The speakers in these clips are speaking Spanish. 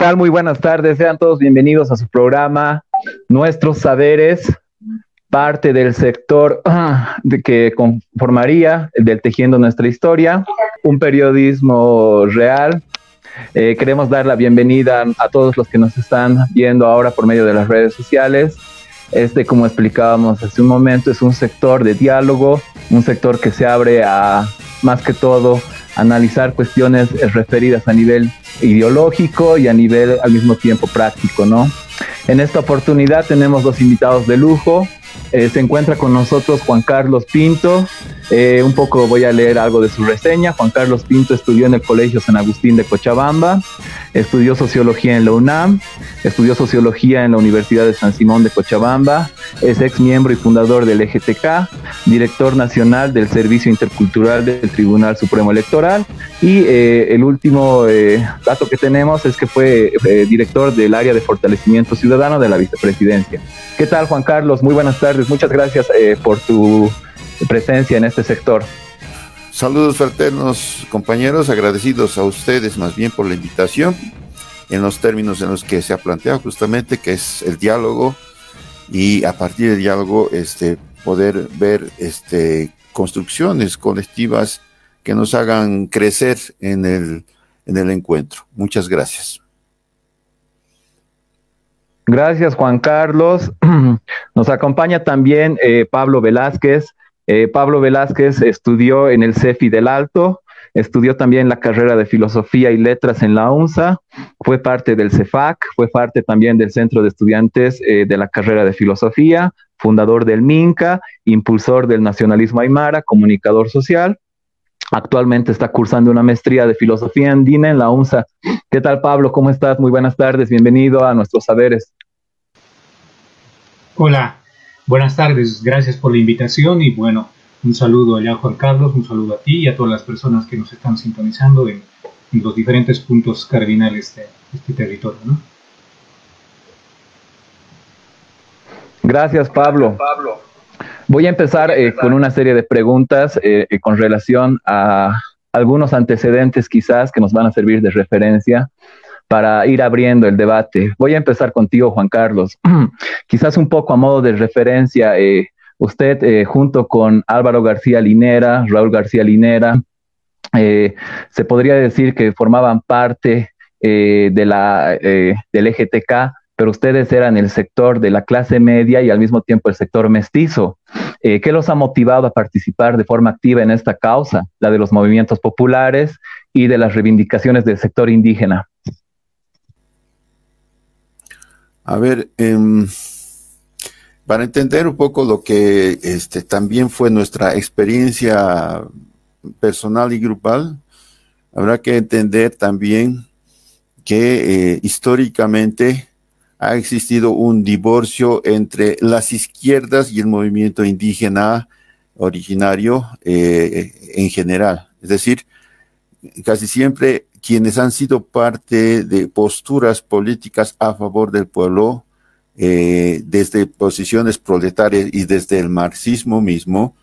¿Qué tal? Muy buenas tardes. Sean todos bienvenidos a su programa Nuestros Saberes, parte del sector de que conformaría del Tejiendo Nuestra Historia, un periodismo real. Eh, queremos dar la bienvenida a todos los que nos están viendo ahora por medio de las redes sociales. Este, como explicábamos hace un momento, es un sector de diálogo, un sector que se abre a, más que todo, analizar cuestiones referidas a nivel ideológico y a nivel al mismo tiempo práctico, ¿no? En esta oportunidad tenemos dos invitados de lujo. Eh, se encuentra con nosotros Juan Carlos Pinto. Eh, un poco voy a leer algo de su reseña. Juan Carlos Pinto estudió en el Colegio San Agustín de Cochabamba, estudió sociología en la UNAM, estudió sociología en la Universidad de San Simón de Cochabamba, es ex miembro y fundador del EGTK, director nacional del Servicio Intercultural del Tribunal Supremo Electoral y eh, el último dato que tenemos es que fue director del área de fortalecimiento ciudadano de la vicepresidencia. ¿Qué tal Juan Carlos? Muy buenas tardes. Muchas gracias por tu presencia en este sector. Saludos fraternos, compañeros, agradecidos a ustedes más bien por la invitación en los términos en los que se ha planteado justamente que es el diálogo y a partir del diálogo este poder ver este construcciones colectivas que nos hagan crecer en el en el encuentro. Muchas gracias. Gracias, Juan Carlos. Nos acompaña también eh, Pablo Velázquez. Eh, Pablo Velázquez estudió en el CEFI del Alto, estudió también la carrera de Filosofía y Letras en la UNSA, fue parte del CEFAC, fue parte también del Centro de Estudiantes eh, de la carrera de Filosofía, fundador del MINCA, impulsor del nacionalismo aymara, comunicador social. Actualmente está cursando una maestría de filosofía andina en la UNSA. ¿Qué tal, Pablo? ¿Cómo estás? Muy buenas tardes. Bienvenido a nuestros saberes. Hola, Buenas tardes, gracias por la invitación y bueno, un saludo allá Juan Carlos, un saludo a ti y a todas las personas que nos están sintonizando en, los diferentes puntos cardinales de este territorio. Gracias Pablo. Voy a empezar eh, con una serie de preguntas eh, eh, con relación a algunos antecedentes quizás que nos van a servir de referencia para ir abriendo el debate. Voy a empezar contigo, Juan Carlos. Quizás un poco a modo de referencia, eh, usted eh, junto con Álvaro García Linera, Raúl García Linera, eh, se podría decir que formaban parte de la, del EGTK, pero ustedes eran el sector de la clase media y al mismo tiempo el sector mestizo. ¿Qué los ha motivado a participar de forma activa en esta causa, la de los movimientos populares y de las reivindicaciones del sector indígena? A ver, em, para entender un poco lo que este, también fue nuestra experiencia personal y grupal, habrá que entender también que eh, históricamente ha existido un divorcio entre las izquierdas y el movimiento indígena originario eh, en general. Es decir, casi siempre quienes han sido parte de posturas políticas a favor del pueblo, eh, desde posiciones proletarias y desde el marxismo mismo,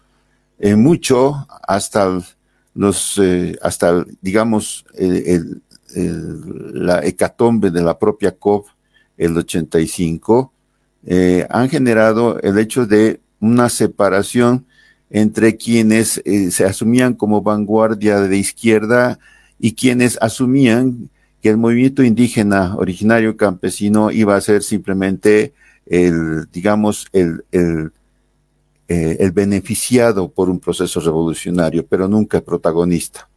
eh, mucho hasta los, eh, hasta digamos, la hecatombe de la propia COP, el 85, han generado el hecho de una separación entre quienes se asumían como vanguardia de izquierda y quienes asumían que el movimiento indígena originario campesino iba a ser simplemente el, digamos, el, el, eh, el beneficiado por un proceso revolucionario, pero nunca protagonista.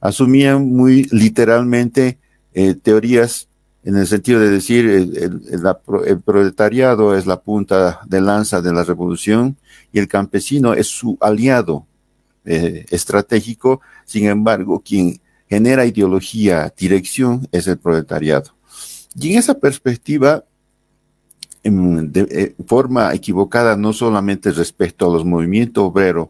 Asumían muy literalmente eh, teorías en el sentido de decir el, proletariado es la punta de lanza de la revolución y el campesino es su aliado eh, estratégico, sin embargo, quien genera ideología, dirección, es el proletariado. Y en esa perspectiva, en, de, eh, forma equivocada, no solamente respecto a los movimientos obreros,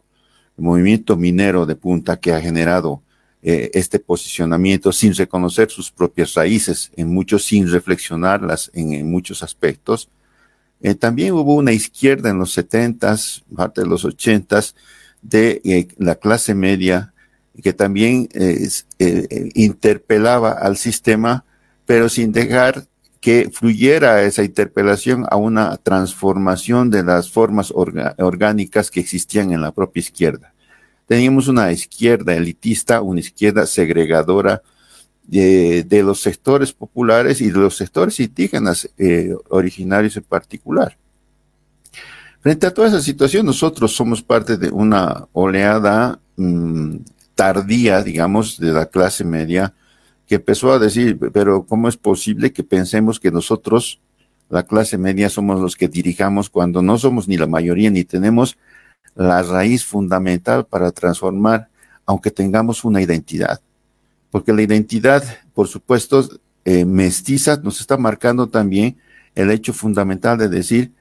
el movimiento minero de punta que ha generado eh, este posicionamiento sin reconocer sus propias raíces, en muchos sin reflexionarlas en, muchos aspectos. Eh, también hubo una izquierda en los setentas, parte de los ochentas, de eh, la clase media que también eh, eh, interpelaba al sistema pero sin dejar que fluyera esa interpelación a una transformación de las formas orgánicas que existían en la propia izquierda. Teníamos una izquierda elitista, una izquierda segregadora de, los sectores populares y de los sectores indígenas eh, originarios en particular. Frente a toda esa situación, nosotros somos parte de una oleada mm, tardía, digamos, de la clase media, que empezó a decir, pero ¿cómo es posible que pensemos que nosotros, la clase media, somos los que dirijamos cuando no somos ni la mayoría ni tenemos la raíz fundamental para transformar, aunque tengamos una identidad? Porque la identidad, por supuesto, eh, mestiza nos está marcando también el hecho fundamental de decir,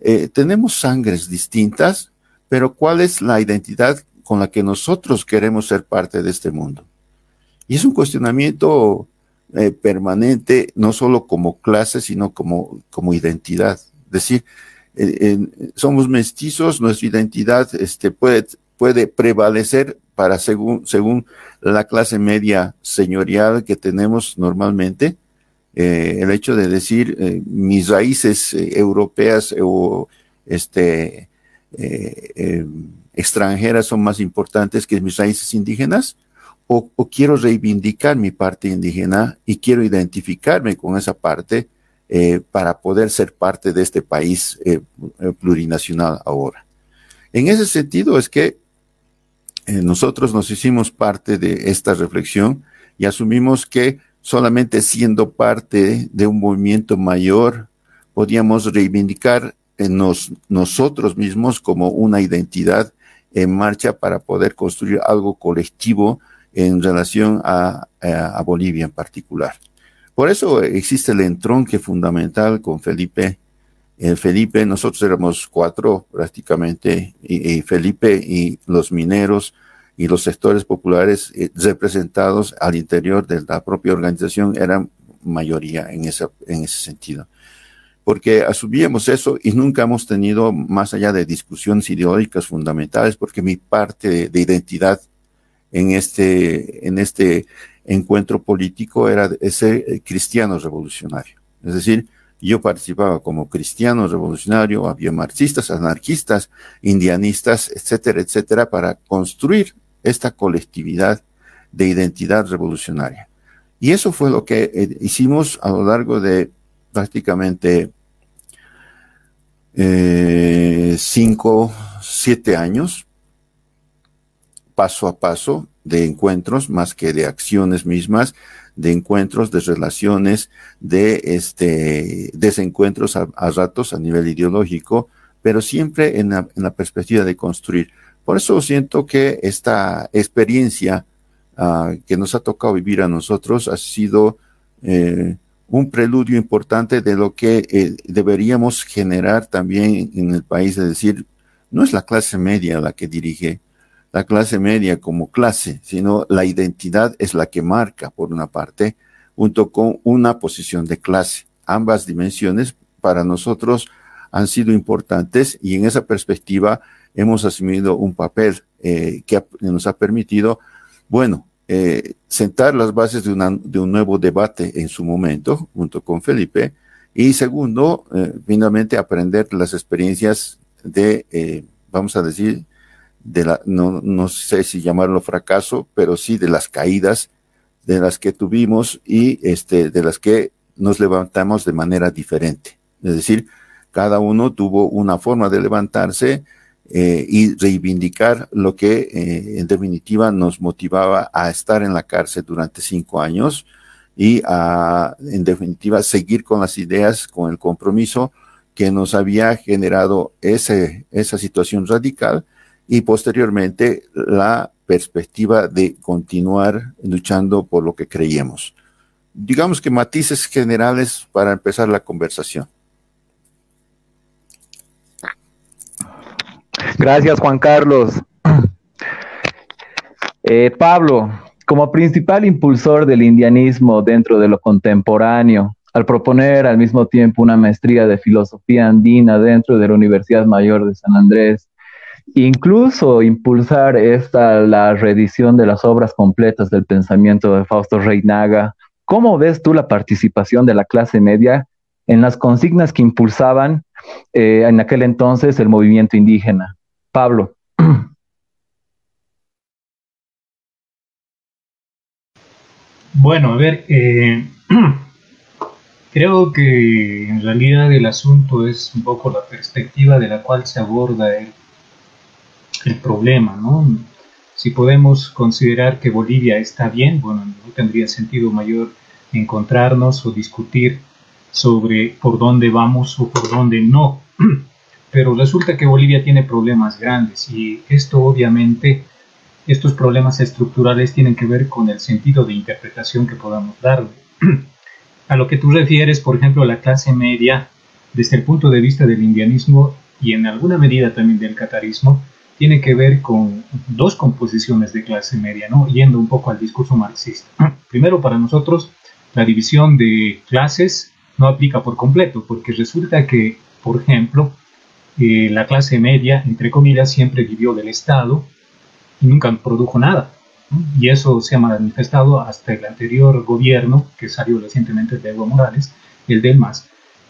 eh, tenemos sangres distintas, pero ¿cuál es la identidad con la que nosotros queremos ser parte de este mundo? Y es un cuestionamiento eh, permanente, no solo como clase, sino como, como identidad. Es decir, eh, somos mestizos, nuestra identidad este, puede, puede prevalecer para según, según la clase media señorial que tenemos normalmente, eh, el hecho de decir mis raíces europeas o este, extranjeras son más importantes que mis raíces indígenas, o, quiero reivindicar mi parte indígena y quiero identificarme con esa parte eh, para poder ser parte de este país eh, eh, plurinacional ahora. En ese sentido es que nosotros nos hicimos parte de esta reflexión y asumimos que solamente siendo parte de un movimiento mayor podíamos reivindicar en nosotros mismos como una identidad en marcha para poder construir algo colectivo en relación a, Bolivia en particular. Por eso existe el entronque fundamental con Felipe. Eh, Felipe, nosotros éramos cuatro prácticamente, y, Felipe y los mineros y los sectores populares eh, representados al interior de la propia organización eran mayoría en, esa, en ese sentido. Porque asumíamos eso y nunca hemos tenido más allá de discusiones ideológicas fundamentales, porque mi parte de identidad en este, en este encuentro político era ese cristiano revolucionario. Es decir, yo participaba como cristiano revolucionario, había marxistas, anarquistas, indianistas, etcétera, etcétera, para construir esta colectividad de identidad revolucionaria. Y eso fue lo que eh, hicimos a lo largo de prácticamente eh, cinco, siete años, paso a paso de encuentros más que de acciones mismas, de encuentros, de relaciones, de este, desencuentros a, ratos a nivel ideológico, pero siempre en la, perspectiva de construir. Por eso siento que esta experiencia ah, que nos ha tocado vivir a nosotros ha sido eh, un preludio importante de lo que eh, deberíamos generar también en el país, es decir, no es la clase media la que dirige, la clase media como clase, sino la identidad es la que marca, por una parte, junto con una posición de clase. Ambas dimensiones para nosotros han sido importantes y en esa perspectiva hemos asumido un papel eh, que, nos ha permitido, bueno, eh, sentar las bases de, de, un nuevo debate en su momento, junto con Felipe, y segundo, eh, finalmente aprender las experiencias de, vamos a decir, de la, no, no sé si llamarlo fracaso, pero sí de las caídas de las que tuvimos y este, de las que nos levantamos de manera diferente. Es decir, cada uno tuvo una forma de levantarse eh, y reivindicar lo que eh, en definitiva nos motivaba a estar en la cárcel durante cinco años y a, en definitiva, seguir con las ideas, con el compromiso que nos había generado ese, esa situación radical y posteriormente la perspectiva de continuar luchando por lo que creíamos. Digamos que matices generales para empezar la conversación. Gracias, Juan Carlos. Eh, Pablo, como principal impulsor del indianismo dentro de lo contemporáneo, al proponer al mismo tiempo una maestría de filosofía andina dentro de la Universidad Mayor de San Andrés Incluso impulsar esta, la reedición de las obras completas del pensamiento de Fausto Reinaga ¿cómo ves tú la participación de la clase media en las consignas que impulsaban eh, en aquel entonces el movimiento indígena? Pablo. Bueno, a ver, eh, creo que en realidad el asunto es un poco la perspectiva de la cual se aborda el, el problema, ¿no? Si podemos considerar que Bolivia está bien, bueno, no tendría sentido mayor encontrarnos o discutir sobre por dónde vamos o por dónde no. Pero resulta que Bolivia tiene problemas grandes y esto obviamente estos problemas estructurales tienen que ver con el sentido de interpretación que podamos darle. A lo que tú refieres, por ejemplo, la clase media, desde el punto de vista del indianismo y en alguna medida también del catarismo, tiene que ver con dos composiciones de clase media, ¿no? Yendo un poco al discurso marxista. Primero, para nosotros, la división de clases no aplica por completo, porque resulta que, por ejemplo, la clase media, entre comillas, siempre vivió del Estado y nunca produjo nada. Y eso se ha manifestado hasta el anterior gobierno, que salió recientemente de Evo Morales, el del MAS.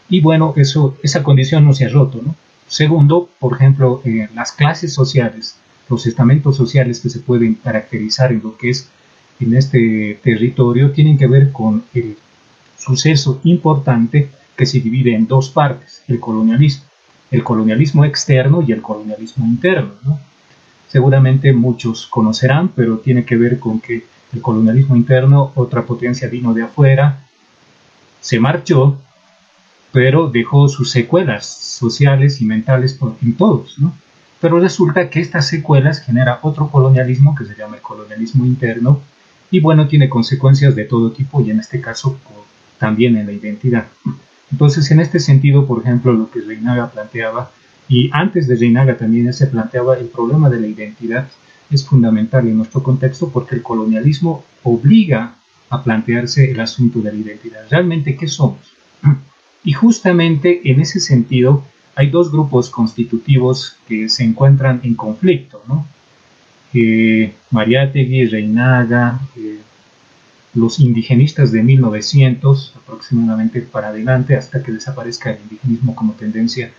Y bueno, eso, esa condición no se ha roto. ¿no? Segundo, por ejemplo, eh, las clases sociales, los estamentos sociales que se pueden caracterizar en lo que es en este territorio, tienen que ver con el suceso importante que se divide en dos partes, el colonialismo, el colonialismo externo y el colonialismo interno. ¿no? seguramente muchos conocerán, pero tiene que ver con que el colonialismo interno, otra potencia vino de afuera, se marchó, pero dejó sus secuelas sociales y mentales en todos, ¿no? Pero resulta que estas secuelas genera otro colonialismo que se llama el colonialismo interno y bueno, tiene consecuencias de todo tipo y en este caso también en la identidad. Entonces, en este sentido, por ejemplo, lo que Reinaga planteaba y antes de Reinaga también se planteaba el problema de la identidad es fundamental en nuestro contexto porque el colonialismo obliga a plantearse el asunto de la identidad. ¿Realmente qué somos? Y justamente en ese sentido hay dos grupos constitutivos que se encuentran en conflicto, ¿no? Eh, Mariátegui, Reinaga, eh, los indigenistas de 1900 aproximadamente para adelante hasta que desaparezca el indigenismo como tendencia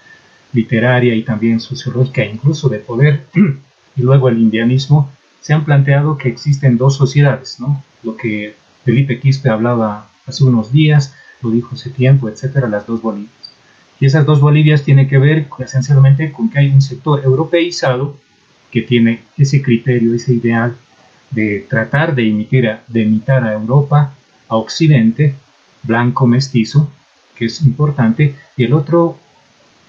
literaria y también sociológica, incluso de poder, y luego el indianismo, se han planteado que existen dos sociedades, ¿no? Lo que Felipe Quispe hablaba hace unos días, lo dijo hace tiempo, etcétera, las dos Bolivias. Y esas dos Bolivias tienen que ver esencialmente con que hay un sector europeizado que tiene ese criterio, ese ideal de tratar de imitar, a Europa, a Occidente, blanco mestizo, que es importante, y el otro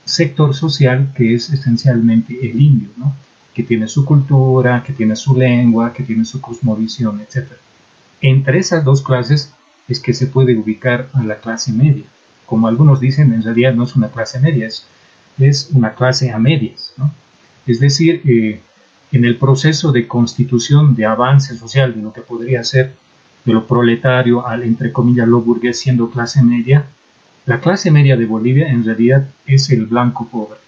sector social que es esencialmente el indio, ¿no? que tiene su cultura, que tiene su lengua, que tiene su cosmovisión, etc. Entre esas dos clases es que se puede ubicar a la clase media. Como algunos dicen, en realidad no es una clase media, es, es una clase a medias. ¿no? Es decir, eh, en el proceso de constitución, de avance social, de lo que podría ser de lo proletario al, entre comillas, lo burgués siendo clase media, la clase media de Bolivia en realidad es el blanco pobre.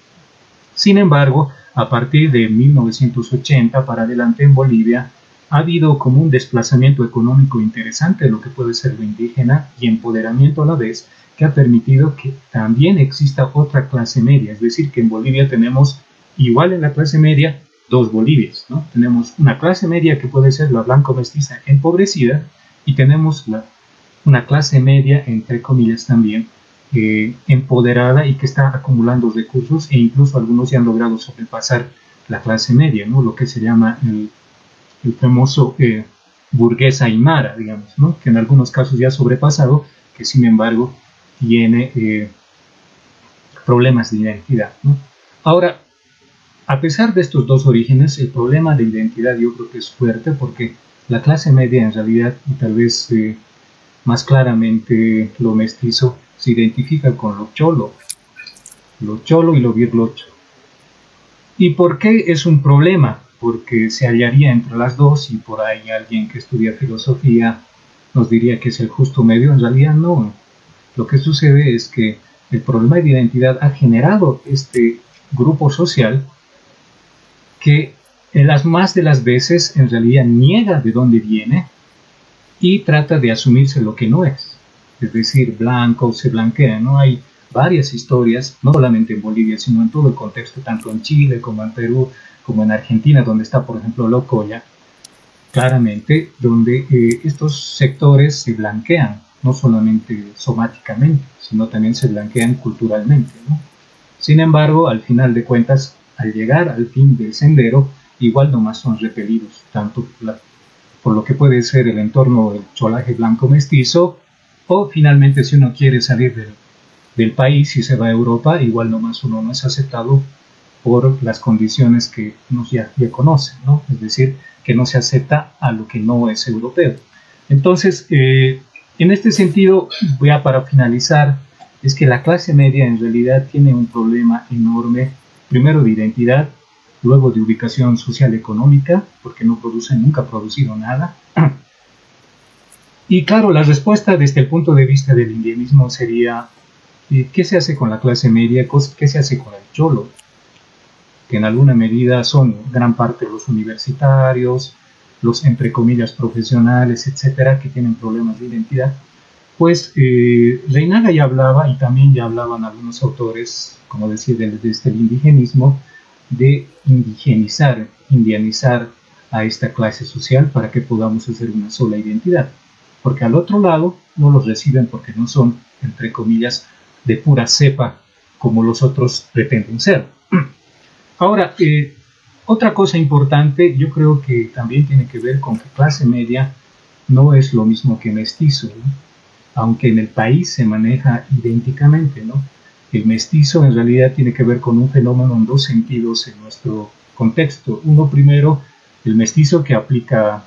Sin embargo, a partir de 1980 para adelante en Bolivia ha habido como un desplazamiento económico interesante de lo que puede ser lo indígena y empoderamiento a la vez que ha permitido que también exista otra clase media. Es decir, que en Bolivia tenemos, igual en la clase media, dos Bolivias. ¿no? Tenemos una clase media que puede ser la blanco mestiza empobrecida y tenemos la, una clase media, entre comillas también, eh, empoderada y que está acumulando recursos e incluso algunos ya han logrado sobrepasar la clase media, ¿no? lo que se llama el, famoso eh, burgués aymara, digamos, ¿no? que en algunos casos ya ha sobrepasado, que sin embargo tiene eh, problemas de identidad. ¿no? Ahora, a pesar de estos dos orígenes, el problema de identidad yo creo que es fuerte porque la clase media en realidad, y tal vez más claramente lo mestizo, se identifica con lo cholo, lo cholo y lo virlocho. ¿Y por qué es un problema? Porque se hallaría entre las dos y por ahí alguien que estudia filosofía nos diría que es el justo medio, en realidad no. Lo que sucede es que el problema de identidad ha generado este grupo social que en las más de las veces en realidad niega de dónde viene y trata de asumirse lo que no es, es decir, blanco se blanquea, ¿no? Hay varias historias, no solamente en Bolivia, sino en todo el contexto, tanto en Chile como en Perú, como en Argentina, donde está, por ejemplo, Locoya, claramente, donde eh, estos sectores se blanquean, no solamente somáticamente, sino también se blanquean culturalmente. Sin embargo, al final de cuentas, al llegar al fin del sendero, igual nomás son repelidos, tanto por lo que puede ser el entorno del cholaje blanco mestizo, o finalmente si uno quiere salir del país y se va a Europa, igual nomás uno no es aceptado por las condiciones que nos ya, ya conocen, ¿no? Es decir, que no se acepta a lo que no es europeo. Entonces, eh, en este sentido, voy a para finalizar, es que la clase media en realidad tiene un problema enorme, primero de identidad, luego de ubicación social económica, porque no produce, nunca ha producido nada. Y claro, la respuesta desde el punto de vista del indianismo sería ¿Qué se hace con la clase media? ¿Qué se hace con el cholo? Que en alguna medida son gran parte los universitarios, los entre comillas profesionales, etcétera, que tienen problemas de identidad. Pues eh, Reinaga ya hablaba, y también ya hablaban algunos autores, como decía, desde este el indigenismo, de indigenizar, indianizar a esta clase social para que podamos hacer una sola identidad. Porque al otro lado no los reciben porque no son, entre comillas, de pura cepa como los otros pretenden ser. Ahora, eh, otra cosa importante, yo creo que también tiene que ver con que clase media no es lo mismo que mestizo, aunque en el país se maneja idénticamente, ¿no? El mestizo en realidad tiene que ver con un fenómeno en dos sentidos en nuestro contexto. Uno primero, el mestizo que aplica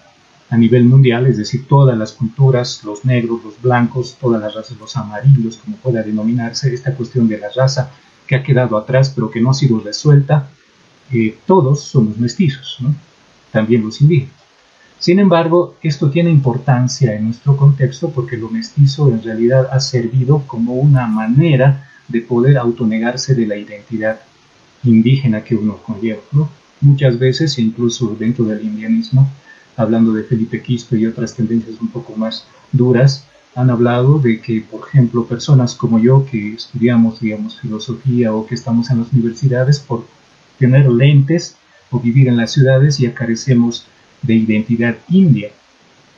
a nivel mundial, es decir, todas las culturas, los negros, los blancos, todas las razas, los amarillos, como pueda denominarse, esta cuestión de la raza que ha quedado atrás pero que no ha sido resuelta, eh, todos somos mestizos, también los indígenas. Sin embargo, esto tiene importancia en nuestro contexto porque lo mestizo en realidad ha servido como una manera de poder autonegarse de la identidad indígena que uno conlleva. Muchas veces, incluso dentro del indianismo, hablando de Felipe Quispe y otras tendencias un poco más duras, han hablado de que, por ejemplo, personas como yo que estudiamos, digamos, filosofía o que estamos en las universidades, por tener lentes o vivir en las ciudades y carecemos de identidad india,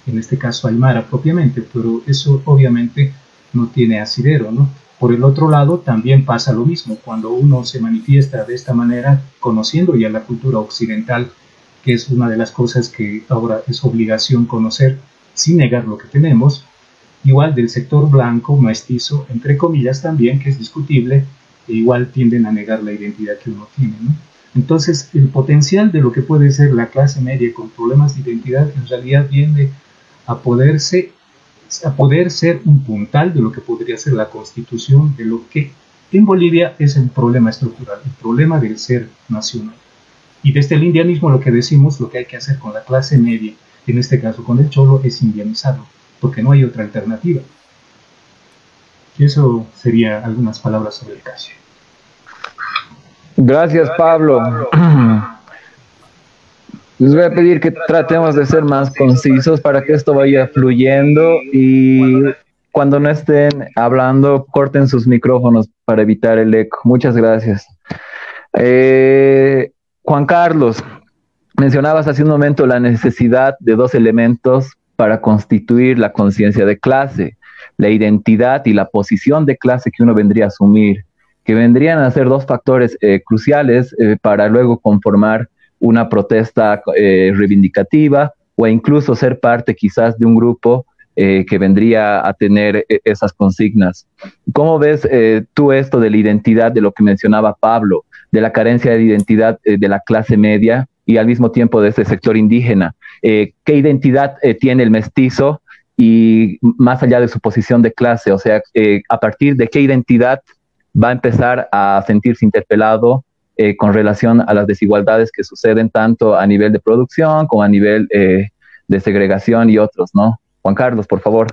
en este caso aymara propiamente, pero eso obviamente no tiene asidero, ¿no? Por el otro lado, también pasa lo mismo, cuando uno se manifiesta de esta manera, conociendo ya la cultura occidental que es una de las cosas que ahora es obligación conocer sin negar lo que tenemos, igual del sector blanco, mestizo, entre comillas también, que es discutible, e igual tienden a negar la identidad que uno tiene. Entonces, el potencial de lo que puede ser la clase media con problemas de identidad en realidad viene a a poder ser un puntal de lo que podría ser la constitución de lo que en Bolivia es el problema estructural, el problema del ser nacional. Y desde el indianismo lo que decimos, lo que hay que hacer con la clase media, en este caso con el cholo, es indianizarlo, porque no hay otra alternativa. Y eso sería algunas palabras sobre el caso. Gracias, Pablo. Les voy a pedir que tratemos de ser más concisos para que esto vaya fluyendo y cuando no estén hablando, corten sus micrófonos para evitar el eco. Muchas gracias. Eh, Juan Carlos, mencionabas hace un momento la necesidad de dos elementos para constituir la conciencia de clase, la identidad y la posición de clase que uno vendría a asumir, que vendrían a ser dos factores eh, cruciales eh, para luego conformar una protesta eh, reivindicativa o incluso ser parte quizás de un grupo que vendría a tener esas consignas. ¿Cómo ves tú esto de la identidad de lo que mencionaba Pablo? de la carencia de identidad de la clase media y al mismo tiempo de ese sector indígena. ¿Qué identidad tiene el mestizo y más allá de su posición de clase? O sea, a partir de qué identidad va a empezar a sentirse interpelado con relación a las desigualdades que suceden tanto a nivel de producción como a nivel de segregación y otros, ¿no? Juan Carlos, por favor.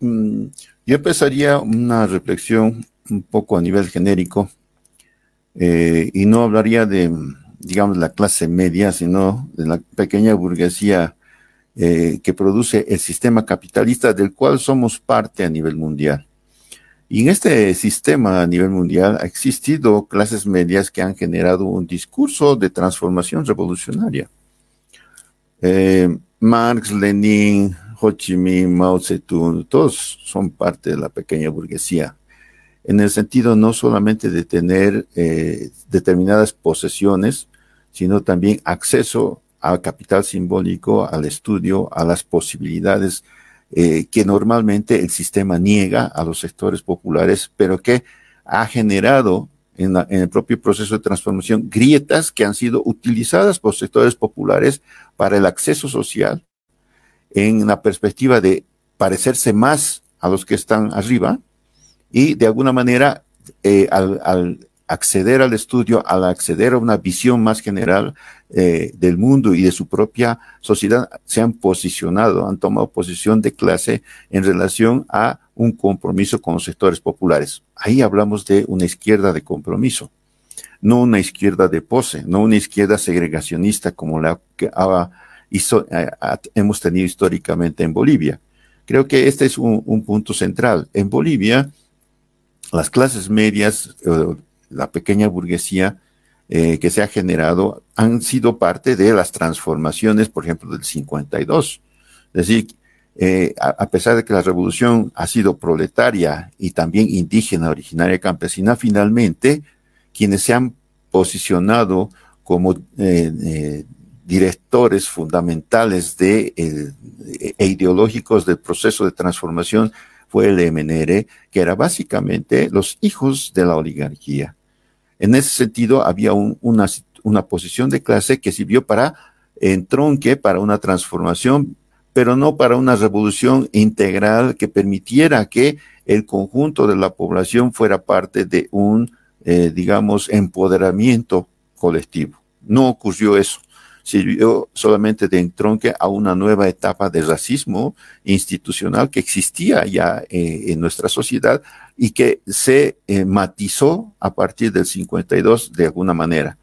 Mm, yo empezaría una reflexión un poco a nivel genérico eh, y no hablaría de, digamos, la clase media, sino de la pequeña burguesía eh, que produce el sistema capitalista del cual somos parte a nivel mundial. Y en este sistema a nivel mundial ha existido clases medias que han generado un discurso de transformación revolucionaria. Eh, Marx, Lenin, Ho Chi Minh, Mao Zedong, todos son parte de la pequeña burguesía, en el sentido no solamente de tener eh, determinadas posesiones, sino también acceso al capital simbólico, al estudio, a las posibilidades eh, que normalmente el sistema niega a los sectores populares, pero que ha generado en, el propio proceso de transformación grietas que han sido utilizadas por sectores populares para el acceso social en la perspectiva de parecerse más a los que están arriba y de alguna manera eh, al, acceder al estudio, al acceder a una visión más general eh, del mundo y de su propia sociedad, se han posicionado, han tomado posición de clase en relación a un compromiso con los sectores populares. Ahí hablamos de una izquierda de compromiso, no una izquierda de pose, no una izquierda segregacionista como la que eh, hemos tenido históricamente en Bolivia. Creo que este es un, punto central. En Bolivia, las clases medias, eh, la pequeña burguesía eh, que se ha generado han sido parte de las transformaciones, por ejemplo, del 52. Es decir, eh, a, pesar de que la revolución ha sido proletaria y también indígena, originaria, campesina, finalmente quienes se han posicionado como eh, directores fundamentales de, e ideológicos del proceso de transformación fue el MNR, que era básicamente los hijos de la oligarquía. En ese sentido, había una, una posición de clase que sirvió para entronque, para una transformación, pero no para una revolución integral que permitiera que el conjunto de la población fuera parte de un, eh, digamos, empoderamiento colectivo. No ocurrió eso sirvió solamente de entronque a una nueva etapa de racismo institucional que existía ya eh, en nuestra sociedad y que se eh, matizó a partir del 52 de alguna manera.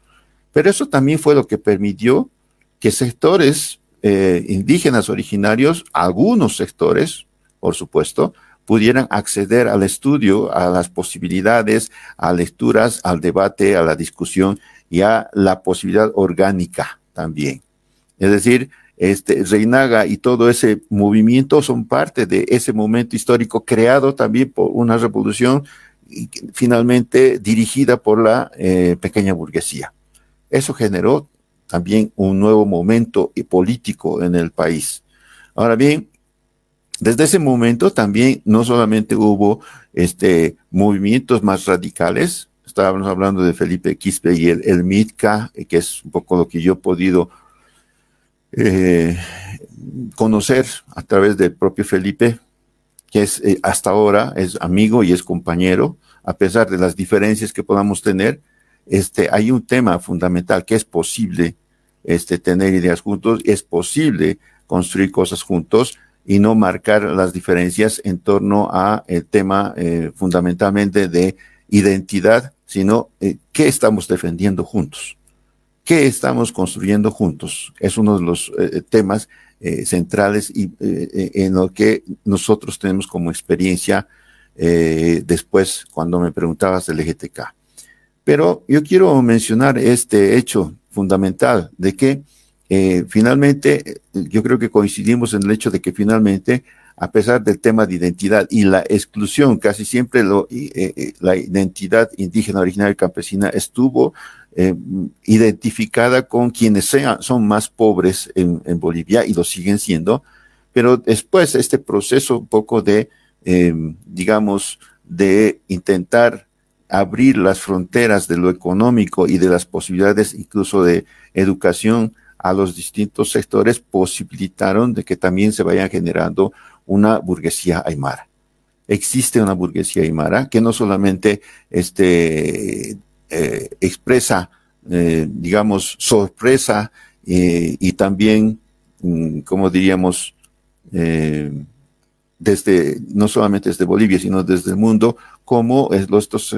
Pero eso también fue lo que permitió que sectores eh, indígenas originarios, algunos sectores, por supuesto, pudieran acceder al estudio, a las posibilidades, a lecturas, al debate, a la discusión y a la posibilidad orgánica también. Es decir, este, Reinaga y todo ese movimiento son parte de ese momento histórico creado también por una revolución finalmente dirigida por la eh, pequeña burguesía. Eso generó también un nuevo momento político en el país. Ahora bien, desde ese momento también no solamente hubo este, movimientos más radicales, estábamos hablando de Felipe Quispe y el, el MITCA, eh, que es un poco lo que yo he podido eh, conocer a través del propio Felipe, que es eh, hasta ahora es amigo y es compañero, a pesar de las diferencias que podamos tener, este, hay un tema fundamental que es posible este, tener ideas juntos, es posible construir cosas juntos y no marcar las diferencias en torno a el tema fundamentalmente de identidad sino eh, qué estamos defendiendo juntos, qué estamos construyendo juntos. Es uno de los eh, eh, temas centrales y en lo que nosotros tenemos como experiencia después cuando me preguntabas del EGTK. Pero yo quiero mencionar este hecho fundamental de que finalmente, yo creo que coincidimos en el hecho de que finalmente a pesar del tema de identidad y la exclusión, casi siempre lo, eh, eh, la identidad indígena originaria campesina estuvo eh, identificada con quienes sean, son más pobres en, Bolivia y lo siguen siendo, pero después este proceso un poco de, digamos, de intentar abrir las fronteras de lo económico y de las posibilidades incluso de educación a los distintos sectores posibilitaron de que también se vayan generando una burguesía aymara. Existe una burguesía aymara que no solamente este, eh, expresa, eh, digamos, sorpresa eh, y también, mm, como diríamos, desde, no solamente desde Bolivia, sino desde el mundo, cómo estos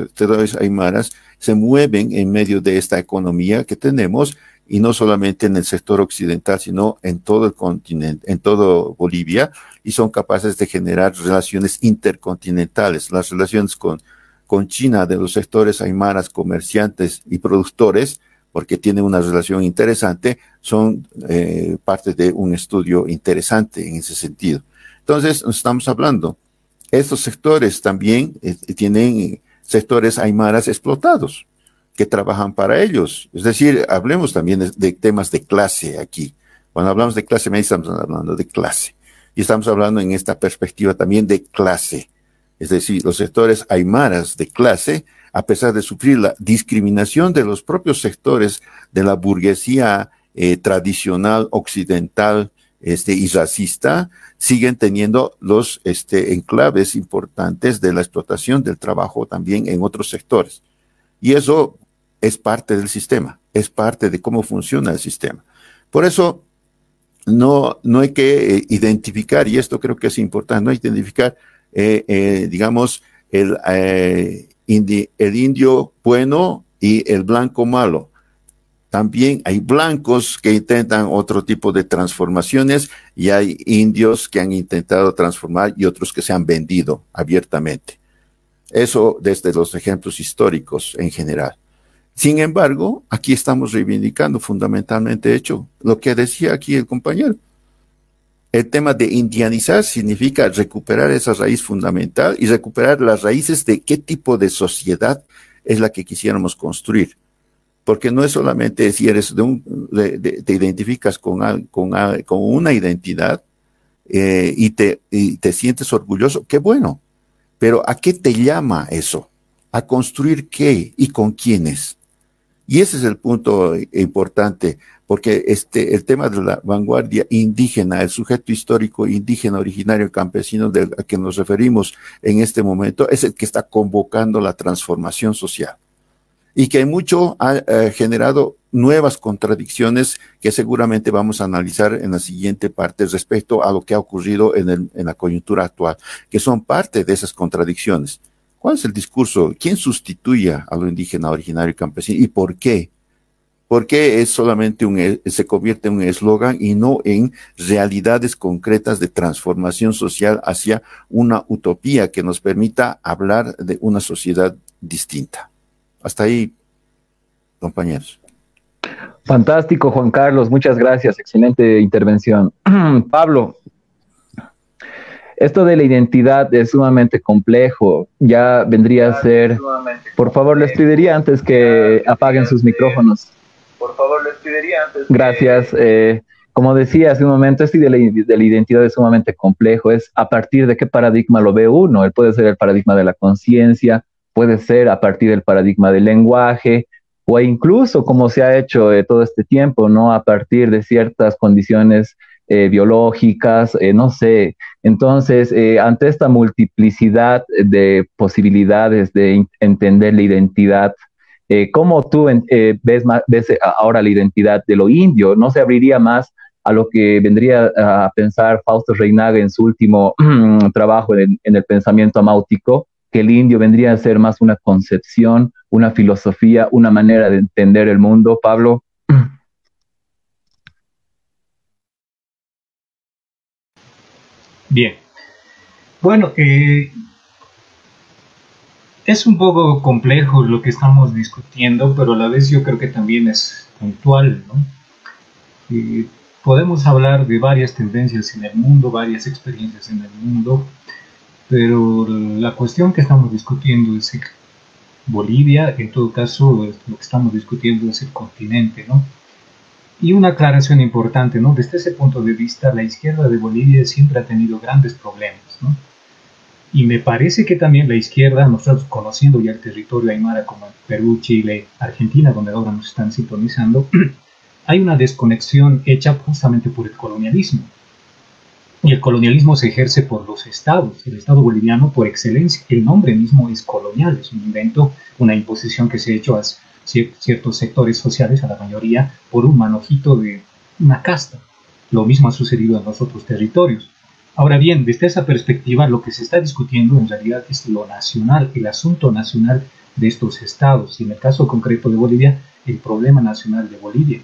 aymaras se mueven en medio de esta economía que tenemos, y no solamente en el sector occidental, sino en todo el continente, en todo Bolivia, y son capaces de generar relaciones intercontinentales, las relaciones con, con China de los sectores aymaras, comerciantes y productores, porque tienen una relación interesante, son eh, parte de un estudio interesante en ese sentido. Entonces, estamos hablando, estos sectores también eh, tienen sectores aymaras explotados que trabajan para ellos. Es decir, hablemos también de, temas de clase aquí. Cuando hablamos de clase media, estamos hablando de clase. Y estamos hablando en esta perspectiva también de clase. Es decir, los sectores aymaras de clase, a pesar de sufrir la discriminación de los propios sectores de la burguesía eh, tradicional occidental este, y racista, siguen teniendo los este, enclaves importantes de la explotación del trabajo también en otros sectores. Y eso es parte del sistema, es parte de cómo funciona el sistema. Por eso, no, no hay que eh, identificar, y esto creo que es importante, no hay que identificar, eh, eh, digamos, el, el indio bueno y el blanco malo. También hay blancos que intentan otro tipo de transformaciones y hay indios que han intentado transformar y otros que se han vendido abiertamente. Eso desde los ejemplos históricos en general. Sin embargo, aquí estamos reivindicando fundamentalmente hecho lo que decía aquí el compañero. El tema de indianizar significa recuperar esa raíz fundamental y recuperar las raíces de qué tipo de sociedad es la que quisiéramos construir. Porque no es solamente si eres de un, te identificas con, con, con, una identidad eh, y, te, y te sientes orgulloso, qué bueno. Pero ¿a qué te llama eso? ¿A construir qué y con quiénes? Y ese es el punto importante, porque este, el tema de la vanguardia indígena, el sujeto histórico indígena originario campesino del que nos referimos en este momento, es el que está convocando la transformación social. Y que mucho ha eh, generado nuevas contradicciones que seguramente vamos a analizar en la siguiente parte respecto a lo que ha ocurrido en, el, en la coyuntura actual, que son parte de esas contradicciones. ¿Cuál es el discurso? ¿Quién sustituye a lo indígena originario campesino y por qué? ¿Por qué es solamente un, se convierte en un eslogan y no en realidades concretas de transformación social hacia una utopía que nos permita hablar de una sociedad distinta? Hasta ahí, compañeros. Fantástico, Juan Carlos, muchas gracias, excelente intervención. Pablo, esto de la identidad es sumamente complejo. Ya vendría a ser. Por favor, les pediría antes que apaguen sus micrófonos. Por favor, les pediría antes. Gracias. Eh, como decía hace un momento, esto de la, de la identidad es sumamente complejo. Es a partir de qué paradigma lo ve uno. Él puede ser el paradigma de la conciencia, puede ser a partir del paradigma del lenguaje, o incluso como se ha hecho eh, todo este tiempo, ¿no? A partir de ciertas condiciones eh, biológicas, eh, no sé. Entonces, eh, ante esta multiplicidad de posibilidades de entender la identidad, ¿cómo tú ves, ahora la identidad de lo indio? ¿No se abriría más a lo que vendría a pensar Fausto Reinaga en su último trabajo en el pensamiento amáutico? que el indio vendría a ser más una concepción, una filosofía, una manera de entender el mundo, Pablo. Bien. Bueno, eh, es un poco complejo lo que estamos discutiendo, pero a la vez yo creo que también es puntual. ¿no? podemos hablar de varias tendencias en el mundo, varias experiencias en el mundo, pero la cuestión que estamos discutiendo es Bolivia, en todo caso, lo que estamos discutiendo es el continente, ¿no? Y una aclaración importante, ¿no? Desde ese punto de vista, la izquierda de Bolivia siempre ha tenido grandes problemas, ¿no? Y me parece que también la izquierda, nosotros conociendo ya el territorio aymara como Perú, Chile, Argentina, donde ahora nos están sintonizando, hay una desconexión hecha justamente por el colonialismo. Y el colonialismo se ejerce por los estados. El estado boliviano, por excelencia, el nombre mismo es colonial, es un invento, una imposición que se ha hecho hace ciertos sectores sociales, a la mayoría, por un manojito de una casta. Lo mismo ha sucedido en los otros territorios. Ahora bien, desde esa perspectiva, lo que se está discutiendo en realidad es lo nacional, el asunto nacional de estos estados, y en el caso concreto de Bolivia, el problema nacional de Bolivia.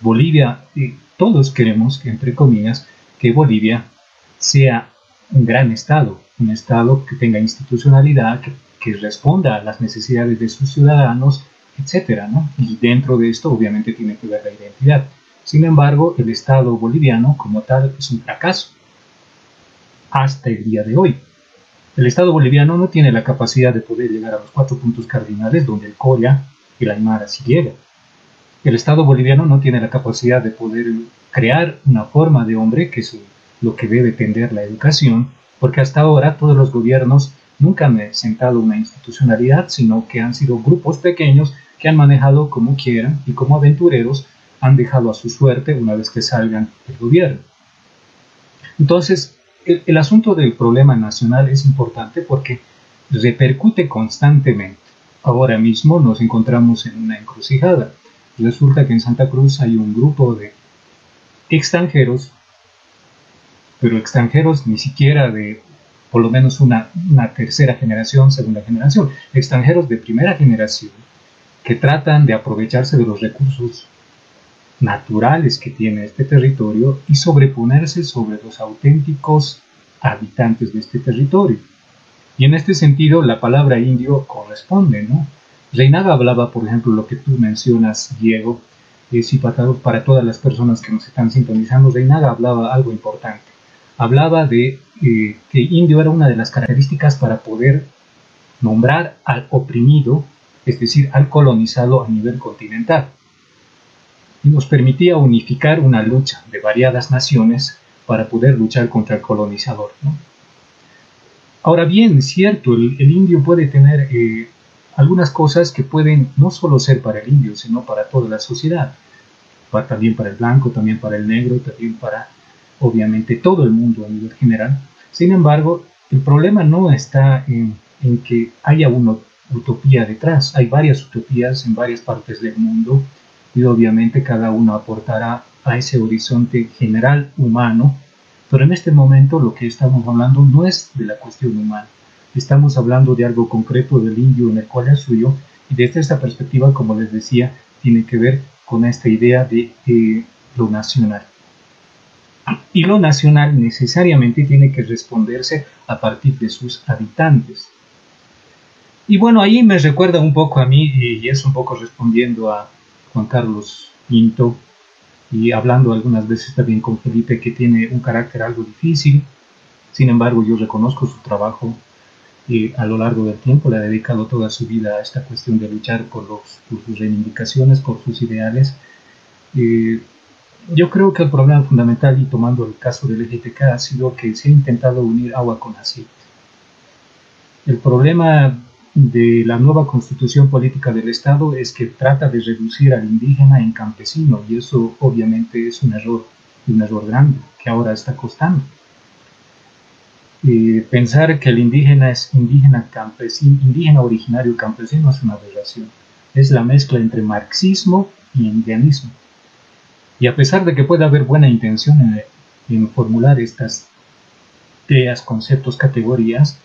Bolivia, eh, todos queremos, que, entre comillas, que Bolivia sea un gran Estado, un Estado que tenga institucionalidad, que, que responda a las necesidades de sus ciudadanos, etcétera, ¿no? Y dentro de esto, obviamente, tiene que ver la identidad. Sin embargo, el Estado boliviano como tal es un fracaso hasta el día de hoy. El Estado boliviano no tiene la capacidad de poder llegar a los cuatro puntos cardinales donde el Colla y la Aymara sí llegan. El Estado boliviano no tiene la capacidad de poder crear una forma de hombre que es lo que debe tender la educación, porque hasta ahora todos los gobiernos nunca han sentado una institucionalidad, sino que han sido grupos pequeños que han manejado como quieran y como aventureros han dejado a su suerte una vez que salgan del gobierno. Entonces, el, asunto del problema nacional es importante porque repercute constantemente. Ahora mismo nos encontramos en una encrucijada. Resulta que en Santa Cruz hay un grupo de extranjeros, pero extranjeros ni siquiera de por lo menos una, tercera generación, segunda generación, extranjeros de primera generación que tratan de aprovecharse de los recursos naturales que tiene este territorio y sobreponerse sobre los auténticos habitantes de este territorio. Y en este sentido, la palabra indio corresponde, ¿no? Reinaga hablaba, por ejemplo, lo que tú mencionas, Diego, es y para todas las personas que nos están sintonizando, Reinaga hablaba algo importante. Hablaba de eh, que indio era una de las características para poder nombrar al oprimido, es decir, al colonizado a nivel continental y nos permitía unificar una lucha de variadas naciones para poder luchar contra el colonizador. Ahora bien, cierto, el, indio puede tener eh, algunas cosas que pueden no solo ser para el indio, sino para toda la sociedad, para, también para el blanco, también para el negro, también para, obviamente, todo el mundo a nivel general. Sin embargo, el problema no está en, que haya una utopía detrás, hay varias utopías en varias partes del mundo y obviamente cada uno aportará a ese horizonte general humano, pero en este momento lo que estamos hablando no es de la cuestión humana, estamos hablando de algo concreto del indio en el cual es suyo y desde esta perspectiva, como les decía, tiene que ver con esta idea de eh, lo nacional. Y lo nacional necesariamente tiene que responderse a partir de sus habitantes. Y bueno, ahí me recuerda un poco a mí, y es un poco respondiendo a, Juan Carlos V y hablando algunas veces también con Felipe que tiene un carácter algo difícil. Sin embargo, yo reconozco su trabajo y a lo largo del tiempo le ha dedicado toda su vida a esta cuestión de luchar por, sus reivindicaciones, por sus ideales. yo creo que el problema fundamental, y tomando el caso del LGTK, ha sido que se ha intentado unir agua con aceite. El problema de la nueva constitución política del Estado es que trata de reducir al indígena en campesino y eso obviamente es un error, un error grande que ahora está costando. Eh, pensar que el indígena es indígena campesino, indígena originario campesino es una aberración. Es la mezcla entre marxismo y indianismo. Y a pesar de que pueda haber buena intención en, en formular estas ideas, conceptos, categorías,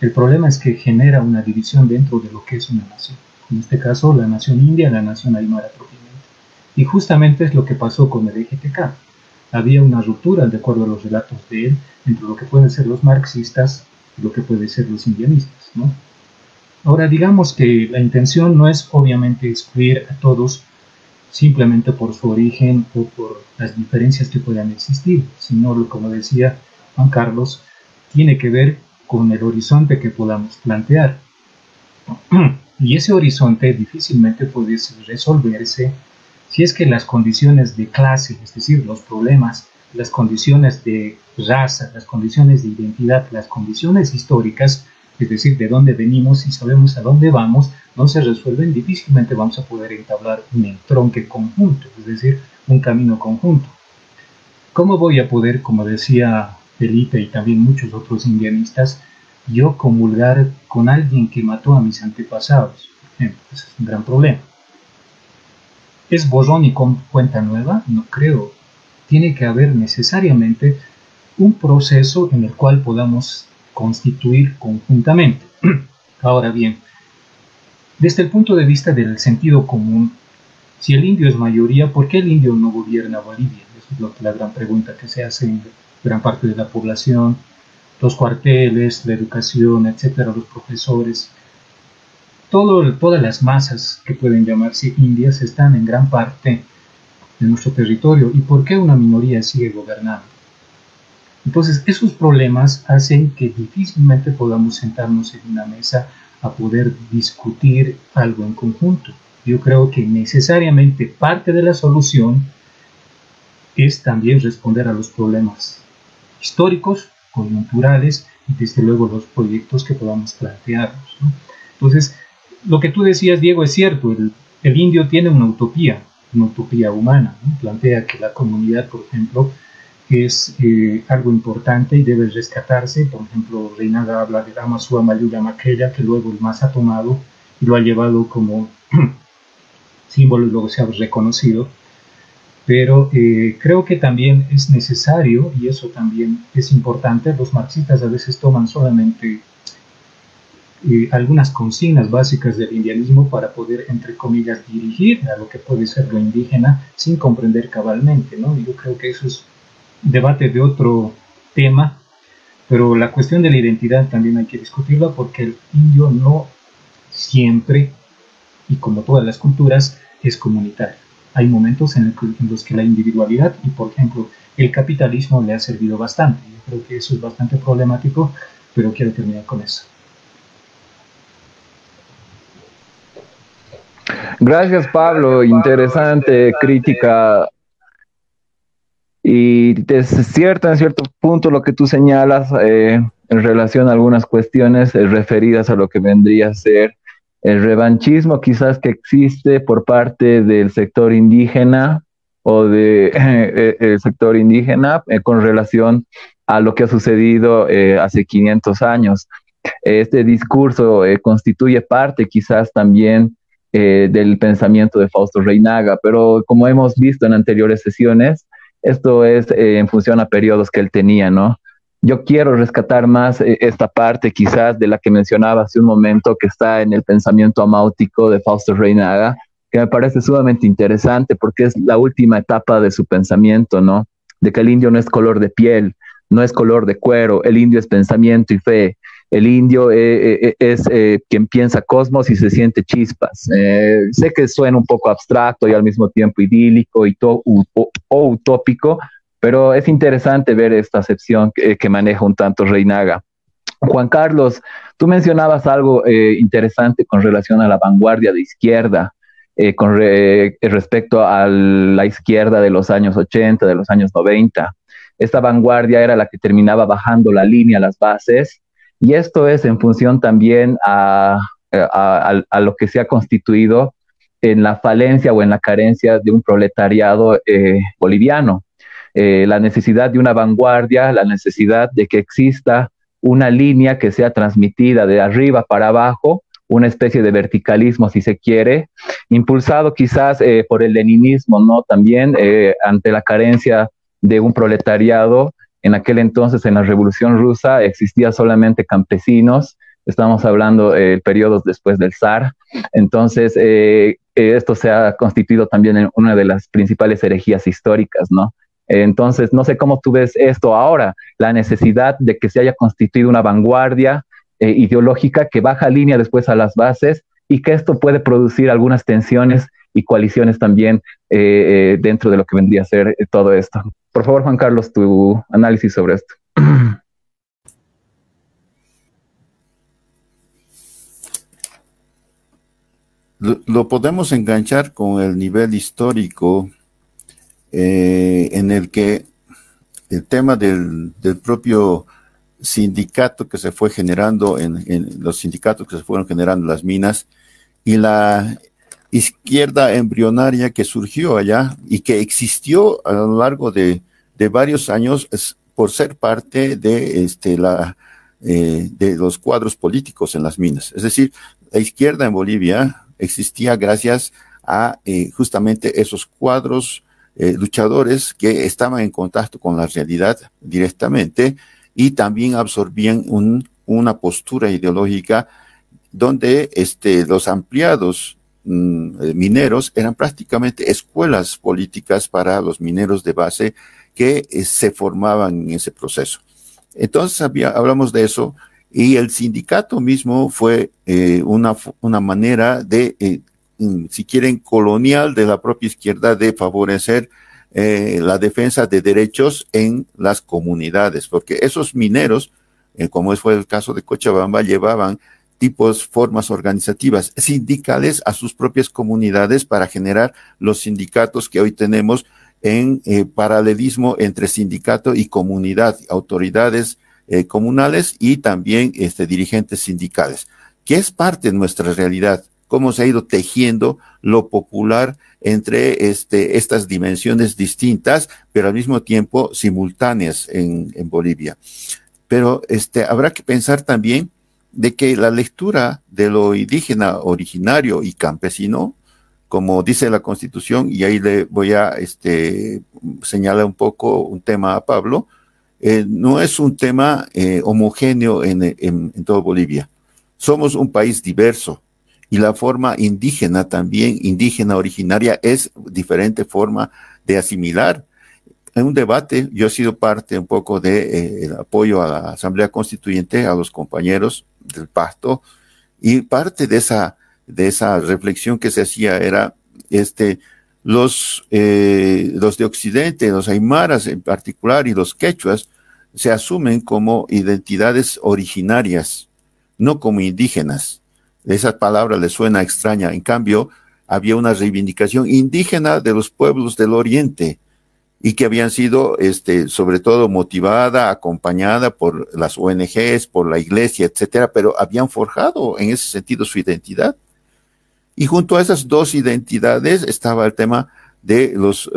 el problema es que genera una división dentro de lo que es una nación. En este caso, la nación india, la nación aymara propiamente. Y justamente es lo que pasó con el EGTK. Había una ruptura, de acuerdo a los relatos de él, entre lo que pueden ser los marxistas y lo que pueden ser los indianistas. ¿no? Ahora, digamos que la intención no es obviamente excluir a todos simplemente por su origen o por las diferencias que puedan existir, sino, como decía Juan Carlos, tiene que ver con el horizonte que podamos plantear. Y ese horizonte difícilmente puede resolverse si es que las condiciones de clase, es decir, los problemas, las condiciones de raza, las condiciones de identidad, las condiciones históricas, es decir, de dónde venimos y sabemos a dónde vamos, no se resuelven, difícilmente vamos a poder entablar un entronque conjunto, es decir, un camino conjunto. ¿Cómo voy a poder, como decía Felipe y también muchos otros indianistas, yo comulgar con alguien que mató a mis antepasados. Ese es un gran problema. ¿Es borrón y cuenta nueva? No creo. Tiene que haber necesariamente un proceso en el cual podamos constituir conjuntamente. Ahora bien, desde el punto de vista del sentido común, Si el indio es mayoría, ¿por qué el indio no gobierna Bolivia? Esa es la gran pregunta que se hace en gran parte de la población. Los cuarteles, la educación, etcétera, los profesores. Todo, todas las masas que pueden llamarse indias están en gran parte de nuestro territorio. ¿Y por qué una minoría sigue gobernando? Entonces, esos problemas hacen que difícilmente podamos sentarnos en una mesa a poder discutir algo en conjunto. Yo creo que necesariamente parte de la solución es también responder a los problemas históricos, coyunturales y desde luego los proyectos que podamos plantearnos. Entonces, lo que tú decías, Diego, es cierto, el, indio tiene una utopía, una utopía humana, plantea que la comunidad, por ejemplo, es eh, algo importante y debe rescatarse. Por ejemplo, Reinaga habla de Ramasua Mayuya Maquella, que luego el MAS ha tomado y lo ha llevado como símbolo y luego se ha reconocido. Pero eh, creo que también es necesario, y eso también es importante, los marxistas a veces toman solamente eh, algunas consignas básicas del indianismo para poder, entre comillas, dirigir a lo que puede ser lo indígena sin comprender cabalmente, ¿no? Yo creo que eso es debate de otro tema, pero la cuestión de la identidad también hay que discutirla porque el indio no siempre, y como todas las culturas, es comunitario. Hay momentos en, los que la individualidad y, por ejemplo, el capitalismo le ha servido bastante. Yo creo que eso es bastante problemático, pero quiero terminar con eso. Gracias, Pablo. Interesante crítica y es cierto, en cierto punto, lo que tú señalas eh, en relación a algunas cuestiones eh, referidas a lo que vendría a ser el revanchismo quizás que existe por parte del sector indígena o del de, el sector indígena eh, con relación a lo que ha sucedido hace 500 años. Este discurso constituye parte quizás también del pensamiento de Fausto Reinaga, pero como hemos visto en anteriores sesiones, esto es eh, en función a periodos que él tenía, ¿no? Yo quiero rescatar más eh, esta parte quizás de la que mencionaba hace un momento, que está en el pensamiento amáutico de Fausto Reinaga, que me parece sumamente interesante porque es la última etapa de su pensamiento, ¿no? De que el indio no es color de piel, no es color de cuero, el indio es pensamiento y fe, el indio eh, eh, es quien piensa cosmos y se siente chispas. sé que suena un poco abstracto y al mismo tiempo idílico y o, utópico, pero es interesante ver esta acepción que, maneja un tanto Reinaga. Juan Carlos, tú mencionabas algo interesante con relación a la vanguardia de izquierda, con respecto a la izquierda de los años 80, de los años 90. Esta vanguardia era la que terminaba bajando la línea, las bases, y esto es en función también a, lo que se ha constituido en la falencia o en la carencia de un proletariado eh, boliviano. Eh, la necesidad de una vanguardia, la necesidad de que exista una línea que sea transmitida de arriba para abajo, una especie de verticalismo, si se quiere, impulsado quizás eh, por el leninismo, ¿no? También ante la carencia de un proletariado en aquel entonces, en la Revolución Rusa, existía solamente campesinos, estamos hablando eh, periodos después del zar, entonces eh, eh, esto se ha constituido también en una de las principales herejías históricas, ¿no? Entonces, no sé cómo tú ves esto ahora, la necesidad de que se haya constituido una vanguardia ideológica que baja línea después a las bases y que esto puede producir algunas tensiones y coaliciones también dentro de lo que vendría a ser todo esto. Por favor, Juan Carlos, tu análisis sobre esto. Lo, podemos enganchar con el nivel histórico eh, en el que el tema del, propio sindicato que se fue generando en, los sindicatos que se fueron generando en las minas y la izquierda embrionaria que surgió allá y que existió a lo largo de, varios años por ser parte de, este, la, eh, de los cuadros políticos en las minas. Es decir, la izquierda en Bolivia existía gracias a eh, justamente esos cuadros eh, luchadores que estaban en contacto con la realidad directamente y también absorbían un, una postura ideológica donde este, los ampliados mm, eh, mineros eran prácticamente escuelas políticas para los mineros de base que eh, se formaban en ese proceso. Entonces había, hablamos de eso y el sindicato mismo fue eh, una, una manera de, mm, si quieren, colonial de la propia izquierda de favorecer la defensa de derechos en las comunidades, porque esos mineros, como fue el caso de Cochabamba, llevaban tipos, formas organizativas sindicales a sus propias comunidades para generar los sindicatos que hoy tenemos en eh, paralelismo entre sindicato y comunidad, autoridades eh, comunales y también este, dirigentes sindicales, que es parte de nuestra realidad, cómo se ha ido tejiendo lo popular entre este, estas dimensiones distintas, pero al mismo tiempo simultáneas en, Bolivia. Pero este, habrá que pensar también de que la lectura de lo indígena originario y campesino, como dice la Constitución, y ahí le voy a este, señalar un poco un tema a Pablo, eh, no es un tema eh, homogéneo en, en, en todo Bolivia. Somos un país diverso y la forma indígena también, indígena originaria, es diferente forma de asimilar en un debate, yo he sido parte un poco de eh, apoyo a la Asamblea Constituyente, a los compañeros del pacto, y parte de esa, de esa reflexión que se hacía era, este, los, eh, los de Occidente, los aymaras en particular y los quechuas, se asumen como identidades originarias, no como indígenas. Esa palabra le suena extraña. En cambio, había una reivindicación indígena de los pueblos del Oriente, y que habían sido, este, sobre todo motivada, acompañada por las ONGs, por la iglesia, etcétera, pero habían forjado en ese sentido su identidad. Y junto a esas dos identidades estaba el tema de los,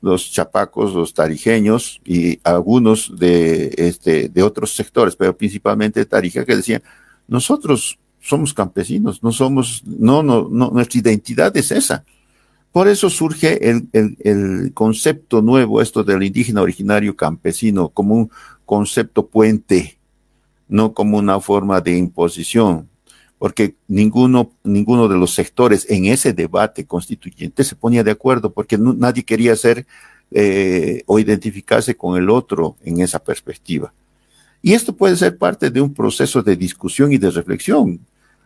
los, chapacos, los tarijeños y algunos de, este, de otros sectores, pero principalmente Tarija, que decían, nosotros somos campesinos, no somos, no, no, no, nuestra identidad es esa. Por eso surge el, concepto nuevo, esto del indígena originario campesino, como un concepto puente, no como una forma de imposición, porque ninguno, ninguno de los sectores en ese debate constituyente se ponía de acuerdo, porque nadie quería ser eh, o identificarse con el otro en esa perspectiva. Y esto puede ser parte de un proceso de discusión y de reflexión,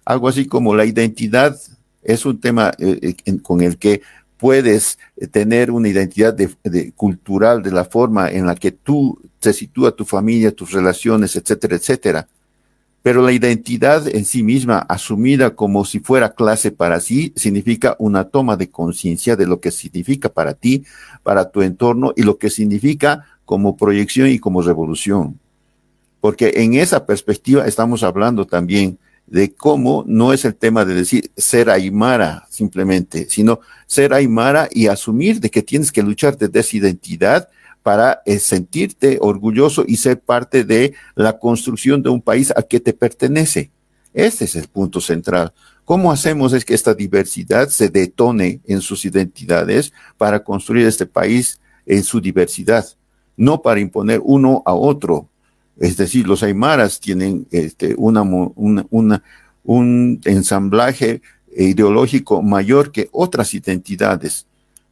algo así como la identidad es un tema eh, eh, con el que puedes eh, tener una identidad de, cultural de la forma en la que tú te sitúa tu familia, tus relaciones, etcétera, etcétera. Pero la identidad en sí misma, asumida como si fuera clase para sí, significa una toma de conciencia de lo que significa para ti, para tu entorno y lo que significa como proyección y como revolución. Porque en esa perspectiva estamos hablando también de cómo no es el tema de decir ser aymara simplemente, sino ser aymara y asumir de que tienes que luchar desde esa identidad para eh, sentirte orgulloso y ser parte de la construcción de un país a que te pertenece. Este es el punto central. ¿Cómo hacemos es que esta diversidad se detone en sus identidades para construir este país en su diversidad? No para imponer uno a otro, es decir, los aymaras tienen este, una, una, un ensamblaje ideológico mayor que otras identidades,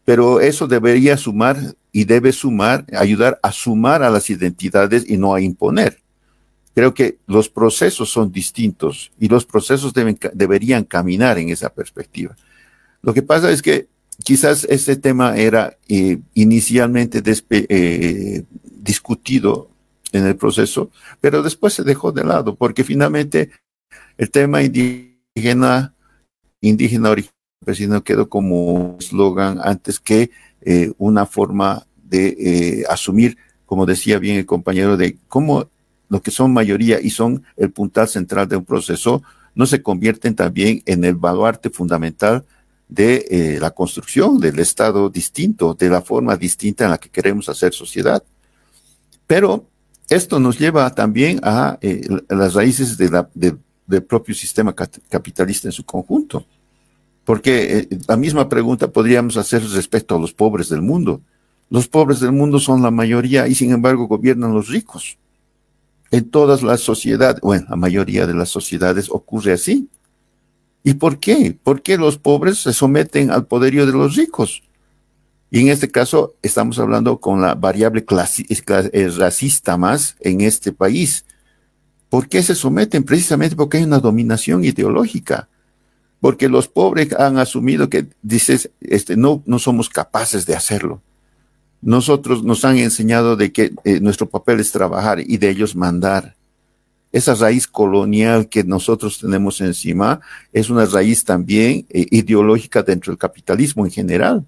pero eso debería sumar y debe sumar, ayudar a sumar a las identidades y no a imponer. Creo que los procesos son distintos y los procesos deben, deberían caminar en esa perspectiva. Lo que pasa es que quizás ese tema era eh, inicialmente eh, discutido en el proceso, pero después se dejó de lado, porque finalmente el tema indígena, indígena original quedó como eslogan antes que eh, una forma de eh, asumir, como decía bien el compañero, de cómo lo que son mayoría y son el puntal central de un proceso, no se convierten también en el baluarte fundamental de eh, la construcción del Estado distinto, de la forma distinta en la que queremos hacer sociedad. Pero esto nos lleva también a eh, las raíces del propio sistema capitalista en su conjunto. Porque eh, la misma pregunta podríamos hacer respecto a los pobres del mundo. Los pobres del mundo son la mayoría y sin embargo gobiernan los ricos. En todas las sociedades, bueno, la mayoría de las sociedades ocurre así. ¿Y por qué? Porque los pobres se someten al poderío de los ricos. Y en este caso estamos hablando con la variable racista más en este país. ¿Por qué se someten? Precisamente porque hay una dominación ideológica. Porque los pobres han asumido que dices, este, no, no somos capaces de hacerlo. Nosotros nos han enseñado de que eh, nuestro papel es trabajar y de ellos mandar. Esa raíz colonial que nosotros tenemos encima es una raíz también eh, ideológica dentro del capitalismo en general.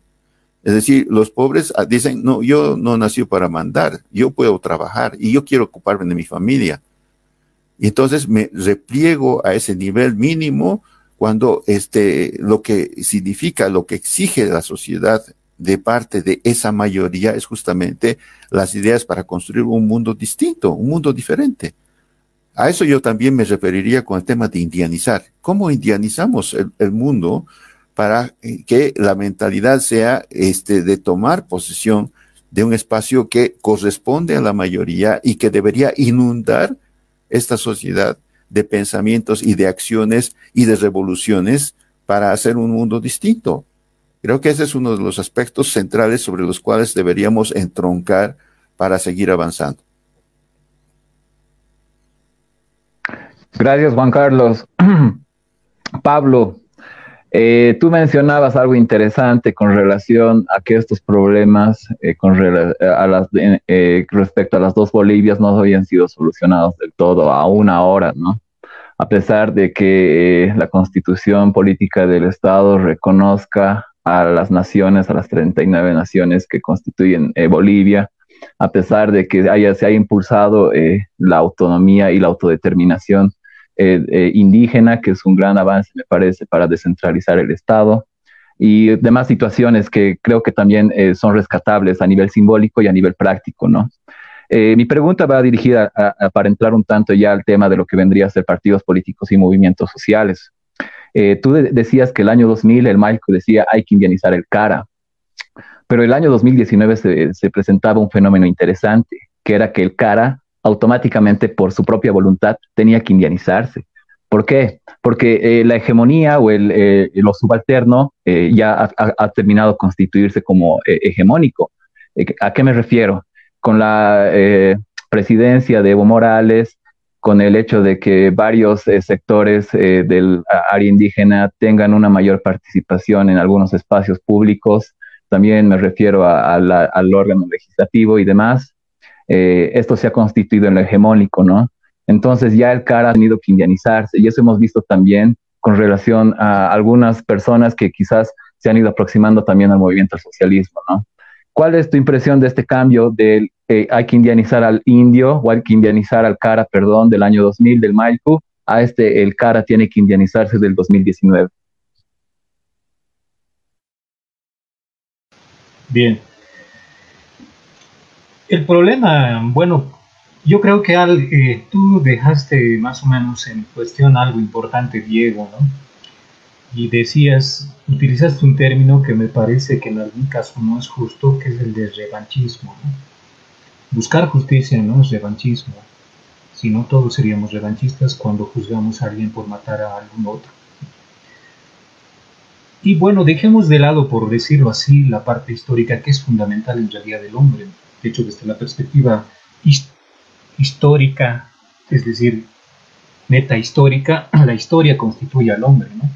Es decir, los pobres ah, dicen, no, yo no nací para mandar, yo puedo trabajar y yo quiero ocuparme de mi familia. Y entonces me repliego a ese nivel mínimo cuando este, lo que significa, lo que exige la sociedad de parte de esa mayoría es justamente las ideas para construir un mundo distinto, un mundo diferente. A eso yo también me referiría con el tema de indianizar. ¿Cómo indianizamos el, mundo para que la mentalidad sea este, de tomar posesión de un espacio que corresponde a la mayoría y que debería inundar esta sociedad de pensamientos y de acciones y de revoluciones para hacer un mundo distinto? Creo que ese es uno de los aspectos centrales sobre los cuales deberíamos entroncar para seguir avanzando. Gracias, Juan Carlos. Pablo, eh, tú mencionabas algo interesante con relación a que estos problemas eh, con a las, eh, respecto a las dos Bolivias no habían sido solucionados del todo, aún ahora, ¿no? A pesar de que la constitución política del Estado reconozca a las naciones, a las 39 naciones que constituyen eh, Bolivia, a pesar de que haya, se haya impulsado eh, la autonomía y la autodeterminación eh, indígena, que es un gran avance, me parece, para descentralizar el Estado, y demás situaciones que creo que también son rescatables a nivel simbólico y a nivel práctico, ¿no? mi pregunta va dirigida para entrar un tanto ya al tema de lo que vendría a ser partidos políticos y movimientos sociales. Eh, tú decías que el año 2000 el Maico decía hay que indianizar el cara, pero el año 2019 se, presentaba un fenómeno interesante, que era que el cara automáticamente por su propia voluntad tenía que indianizarse. ¿Por qué? Porque eh, la hegemonía o el, eh, lo subalterno ya ha, terminado de constituirse como hegemónico. ¿A qué me refiero? Con la presidencia de Evo Morales, con el hecho de que varios eh, sectores eh, del área indígena tengan una mayor participación en algunos espacios públicos. También me refiero al órgano legislativo y demás. Eh, esto se ha constituido en lo hegemónico, ¿no? Entonces ya el CAR ha tenido que indianizarse y eso hemos visto también con relación a algunas personas que quizás se han ido aproximando también al movimiento al socialismo, ¿no? ¿Cuál es tu impresión de este cambio del eh, hay que indianizar al indio o hay que indianizar al cara, perdón, del año 2000 del Maipu a este el cara tiene que indianizarse del 2019? Bien. El problema, bueno, yo creo que al, eh, tú dejaste más o menos en cuestión algo importante, Diego, ¿no? y decías, utilizaste un término que me parece que en algún caso no es justo, que es el de revanchismo. Buscar justicia no es revanchismo, sino todos seríamos revanchistas cuando juzgamos a alguien por matar a algún otro. Y bueno, dejemos de lado, por decirlo así, la parte histórica que es fundamental en realidad del hombre. De hecho, desde la perspectiva histórica, es decir, meta histórica, la historia constituye al hombre, ¿no?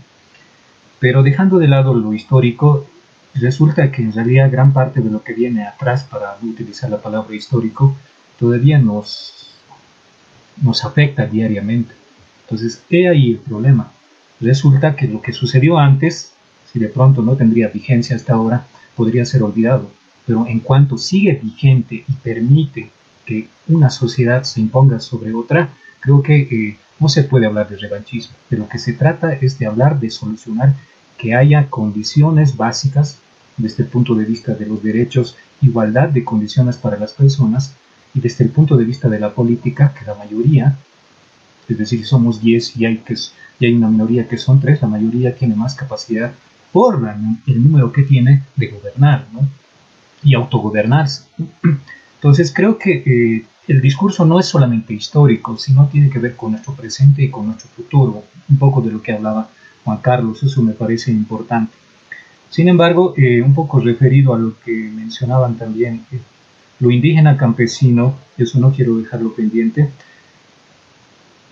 Pero dejando de lado lo histórico, resulta que en realidad gran parte de lo que viene atrás, para utilizar la palabra histórico, todavía nos, nos afecta diariamente. Entonces, he ahí el problema. Resulta que lo que sucedió antes, si de pronto no tendría vigencia hasta ahora, podría ser olvidado. Pero en cuanto sigue vigente y permite que una sociedad se imponga sobre otra, creo que eh, no se puede hablar de revanchismo. De lo que se trata es de hablar de solucionar que haya condiciones básicas desde el punto de vista de los derechos, igualdad de condiciones para las personas y desde el punto de vista de la política, que la mayoría, es decir, somos 10 y hay, que, y hay una minoría que son 3, la mayoría tiene más capacidad por el número que tiene de gobernar ¿no? Y autogobernarse. Entonces creo que eh, el discurso no es solamente histórico, sino tiene que ver con nuestro presente y con nuestro futuro, un poco de lo que hablaba Juan Carlos, eso me parece importante. Sin embargo, eh, un poco referido a lo que mencionaban también, eh, lo indígena campesino, eso no quiero dejarlo pendiente,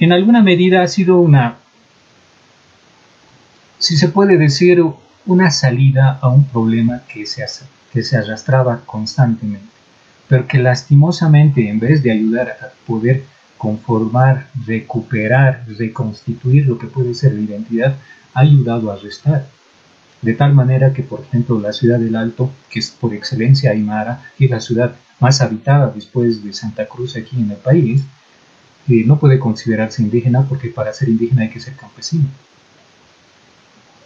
en alguna medida ha sido una, si se puede decir, una salida a un problema que se, que se arrastraba constantemente, pero que lastimosamente en vez de ayudar a poder conformar, recuperar, reconstituir lo que puede ser la identidad, ha ayudado a restar. De tal manera que, por ejemplo, la ciudad del Alto, que es por excelencia Aymara, es la ciudad más habitada después de Santa Cruz aquí en el país, eh, no puede considerarse indígena porque para ser indígena hay que ser campesino.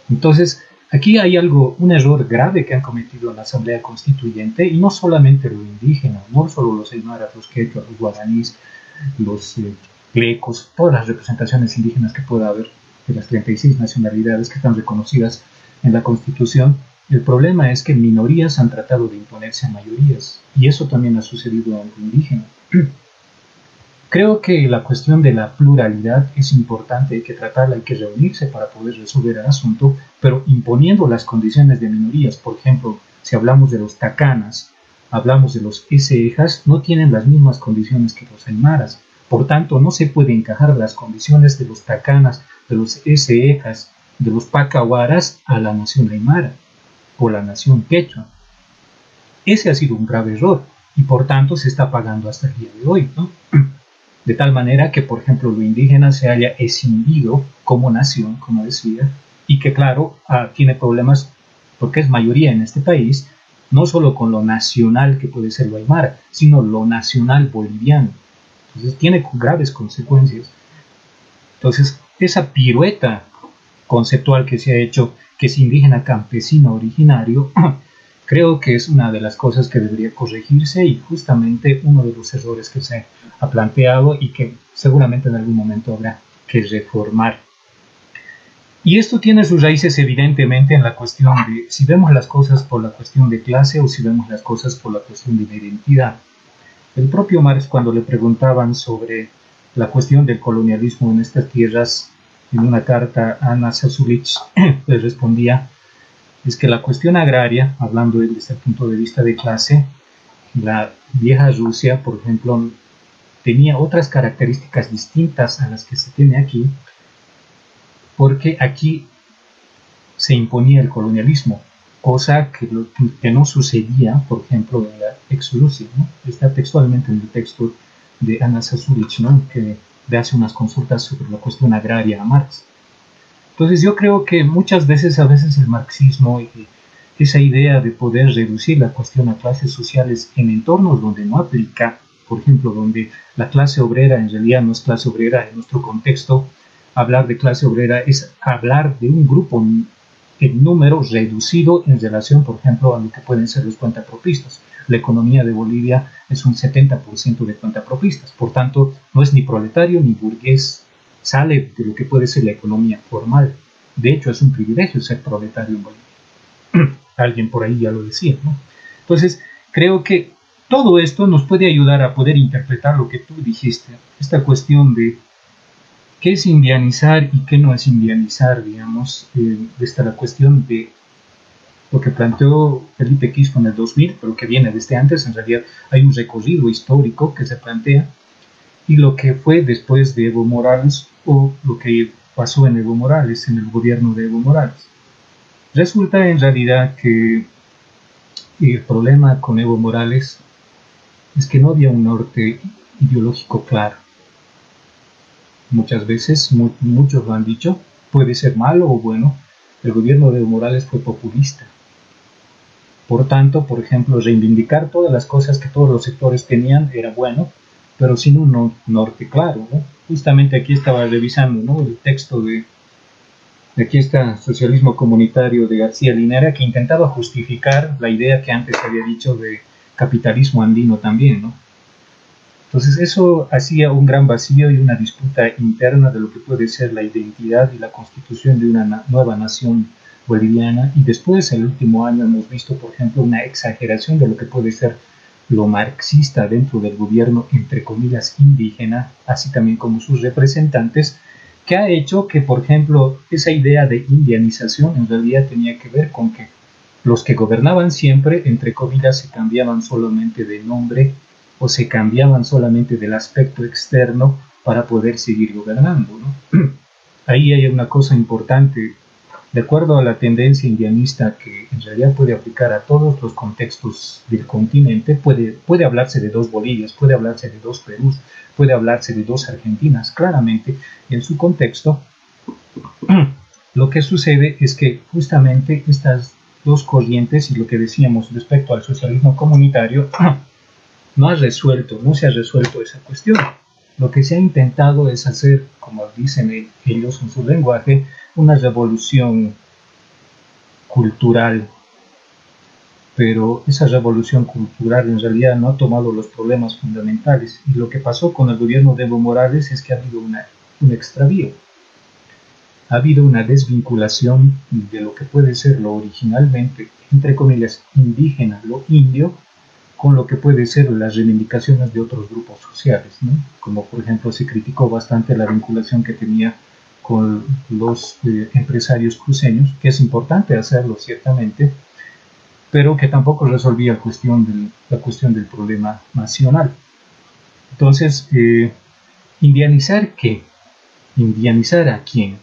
Entonces, aquí hay algo, un error grave que han cometido en la Asamblea Constituyente, y no solamente lo indígena, no solo los aymaras, los quechuas, los guaraníes, los eh, todas las representaciones indígenas que pueda haber de las 36 nacionalidades que están reconocidas en la Constitución. El problema es que minorías han tratado de imponerse a mayorías, y eso también ha sucedido en lo indígena. Creo que la cuestión de la pluralidad es importante, hay que tratarla, hay que reunirse para poder resolver el asunto, pero imponiendo las condiciones de minorías, por ejemplo, si hablamos de los tacanas, hablamos de los esejas, no tienen las mismas condiciones que los aymaras. Por tanto, no se puede encajar las condiciones de los tacanas, de los esejas, de los pacahuaras a la nación aymara o la nación quechua. Ese ha sido un grave error y por tanto se está pagando hasta el día de hoy. De tal manera que, por ejemplo, lo indígena se haya escindido como nación, como decía, y que, claro, ah, tiene problemas porque es mayoría en este país, no solo con lo nacional que puede ser lo aymara, sino lo nacional boliviano. Entonces tiene graves consecuencias. Entonces, esa pirueta conceptual que se ha hecho, que es indígena campesino originario, creo que es una de las cosas que debería corregirse y justamente uno de los errores que se ha planteado y que seguramente en algún momento habrá que reformar. Y esto tiene sus raíces evidentemente en la cuestión de si vemos las cosas por la cuestión de clase o si vemos las cosas por la cuestión de identidad. El propio Marx cuando le preguntaban sobre la cuestión del colonialismo en estas tierras, en una carta a Ana Sasulich, le respondía, es que la cuestión agraria, hablando desde el punto de vista de clase, la vieja Rusia, por ejemplo, tenía otras características distintas a las que se tiene aquí, porque aquí se imponía el colonialismo, cosa que, no sucedía, por ejemplo, en la ex Rusia, está textualmente en el texto de Ana Sasulich, ¿no? que le hace unas consultas sobre la cuestión agraria a Marx. Entonces yo creo que muchas veces, a veces el marxismo y esa idea de poder reducir la cuestión a clases sociales en entornos donde no aplica, por ejemplo, donde la clase obrera en realidad no es clase obrera en nuestro contexto, hablar de clase obrera es hablar de un grupo en número reducido en relación, por ejemplo, a lo que pueden ser los cuentapropistas. La economía de Bolivia es un 70% de cuentapropistas, por tanto, no es ni proletario ni burgués, sale de lo que puede ser la economía formal. De hecho, es un privilegio ser proletario en Bolivia. Alguien por ahí ya lo decía, ¿no? Entonces, creo que todo esto nos puede ayudar a poder interpretar lo que tú dijiste, esta cuestión de qué es indianizar y qué no es indianizar, digamos, eh, esta la cuestión de lo que planteó Felipe Quisco en el 2000, pero que viene desde antes, en realidad hay un recorrido histórico que se plantea, y lo que fue después de Evo Morales o lo que pasó en Evo Morales, en el gobierno de Evo Morales. Resulta en realidad que el problema con Evo Morales es que no había un norte ideológico claro muchas veces, muchos lo han dicho, puede ser malo o bueno, el gobierno de Morales fue populista. Por tanto, por ejemplo, reivindicar todas las cosas que todos los sectores tenían era bueno, pero sin un norte claro. Justamente aquí estaba revisando ¿no? el texto de, aquí está Socialismo Comunitario de García Linera, que intentaba justificar la idea que antes había dicho de capitalismo andino también, ¿no? Entonces eso hacía un gran vacío y una disputa interna de lo que puede ser la identidad y la constitución de una nueva nación boliviana. Y después, el último año, hemos visto, por ejemplo, una exageración de lo que puede ser lo marxista dentro del gobierno, entre comillas, indígena, así también como sus representantes, que ha hecho que, por ejemplo, esa idea de indianización en realidad tenía que ver con que los que gobernaban siempre, entre comillas, se cambiaban solamente de nombre o se cambiaban solamente del aspecto externo para poder seguir gobernando. Ahí hay una cosa importante. De acuerdo a la tendencia indianista que en realidad puede aplicar a todos los contextos del continente, puede, puede hablarse de dos Bolivias, puede hablarse de dos Perús, puede hablarse de dos Argentinas. Claramente, en su contexto, lo que sucede es que justamente estas dos corrientes y lo que decíamos respecto al socialismo comunitario, no ha resuelto, no se ha resuelto esa cuestión. Lo que se ha intentado es hacer, como dicen ellos en su lenguaje, una revolución cultural. Pero esa revolución cultural en realidad no ha tomado los problemas fundamentales. Y lo que pasó con el gobierno de Evo Morales es que ha habido una, un extravío ha habido una desvinculación de lo que puede ser lo originalmente, entre comillas, indígena, lo indio, con lo que puede ser las reivindicaciones de otros grupos sociales, como por ejemplo se criticó bastante la vinculación que tenía con los eh, empresarios cruceños, que es importante hacerlo ciertamente, pero que tampoco resolvía cuestión del, la cuestión del problema nacional. Entonces, eh, indianizar qué? Indianizar a quién?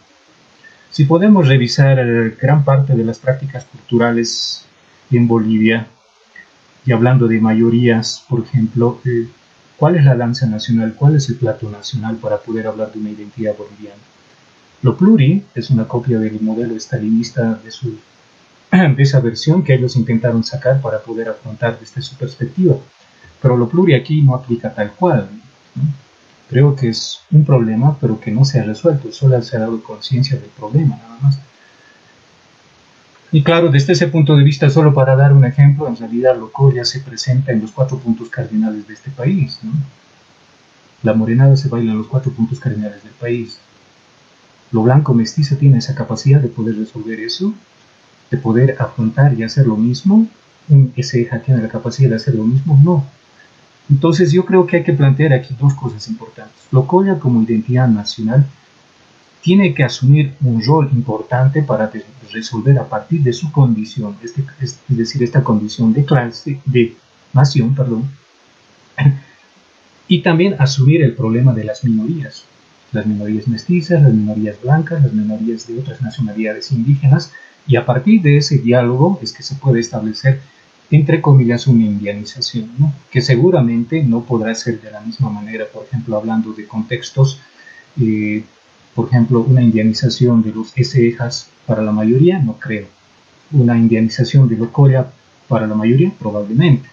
Si podemos revisar eh, gran parte de las prácticas culturales en Bolivia, y hablando de mayorías, por ejemplo, eh, ¿cuál es la danza nacional? ¿Cuál es el plato nacional para poder hablar de una identidad boliviana? Lo pluri es una copia del modelo estalinista de, esa versión que ellos intentaron sacar para poder afrontar desde su perspectiva. Pero lo pluri aquí no aplica tal cual. Creo que es un problema, pero que no se ha resuelto, solo se ha dado conciencia del problema, nada más. Y claro, desde ese punto de vista, solo para dar un ejemplo, en realidad Locoya se presenta en los cuatro puntos cardinales de este país. La morenada se baila en los cuatro puntos cardinales del país. Lo blanco mestizo tiene esa capacidad de poder resolver eso, de poder afrontar y hacer lo mismo. Un SEJA tiene la capacidad de hacer lo mismo. No, entonces yo creo que hay que plantear aquí dos cosas importantes. Locoya como identidad nacional tiene que asumir un rol importante para resolver a partir de su condición, este, es decir, esta condición de clase, de nación, perdón, y también asumir el problema de las minorías, las minorías mestizas, las minorías blancas, las minorías de otras nacionalidades indígenas, y a partir de ese diálogo es que se puede establecer entre comillas, una indianización, que seguramente no podrá ser de la misma manera, por ejemplo, hablando de contextos, eh, por ejemplo, una indianización de los SEJAS para la mayoría, no creo. Una indianización de los Corea para la mayoría, probablemente.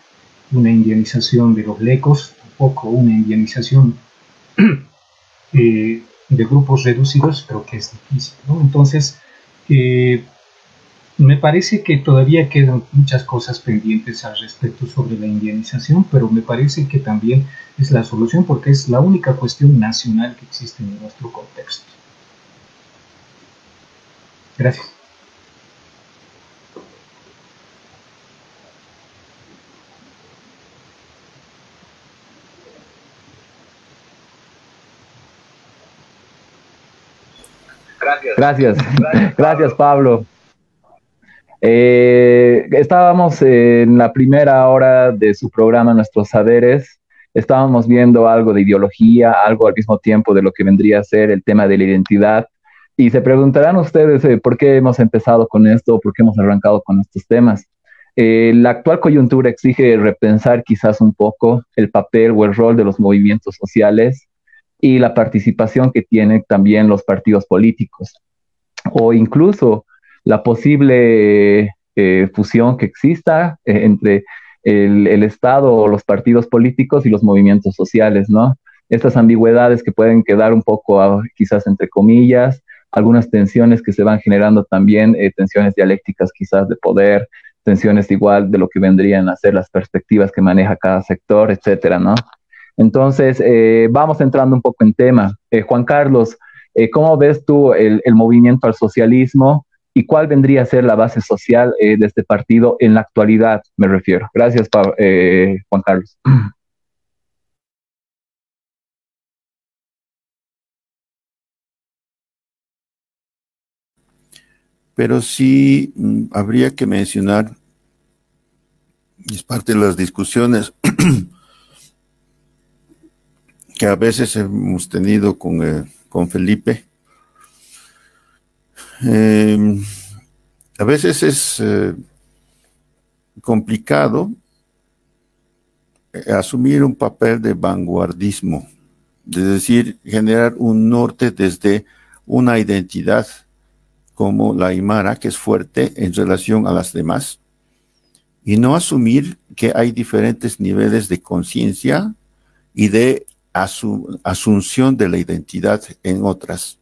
Una indianización de los lecos, tampoco. Una indianización eh, de grupos reducidos, creo que es difícil. Entonces, eh, me parece que todavía quedan muchas cosas pendientes al respecto sobre la indianización, pero me parece que también es la solución porque es la única cuestión nacional que existe en nuestro contexto. Gracias. Gracias. Gracias, Gracias Pablo. Eh, estábamos en la primera hora de su programa Nuestros Saberes, estábamos viendo algo de ideología, algo al mismo tiempo de lo que vendría a ser el tema de la identidad. Y se preguntarán ustedes eh, por qué hemos empezado con esto, por qué hemos arrancado con estos temas. Eh, la actual coyuntura exige repensar quizás un poco el papel o el rol de los movimientos sociales y la participación que tienen también los partidos políticos, o incluso la posible eh, fusión que exista eh, entre el, Estado o los partidos políticos y los movimientos sociales, ¿no? Estas ambigüedades que pueden quedar un poco ah, quizás entre comillas, algunas tensiones que se van generando también, eh, tensiones dialécticas quizás de poder, tensiones igual de lo que vendrían a ser las perspectivas que maneja cada sector, etcétera, ¿no? Entonces, vamos entrando un poco en tema. Juan Carlos, ¿cómo ves tú el, el movimiento al socialismo? y cuál vendría a ser la base social eh, de este partido en la actualidad, me refiero. Gracias, eh, Juan Carlos. pero sí mm, habría que mencionar, y es parte de las discusiones que a veces hemos tenido con, eh, con Felipe, em, a veces es eh, complicado eh, asumir un papel de vanguardismo, es decir, generar un norte desde una identidad como la Aymara, que es fuerte en relación a las demás, y no asumir que hay diferentes niveles de conciencia y de asunción de la identidad en otras.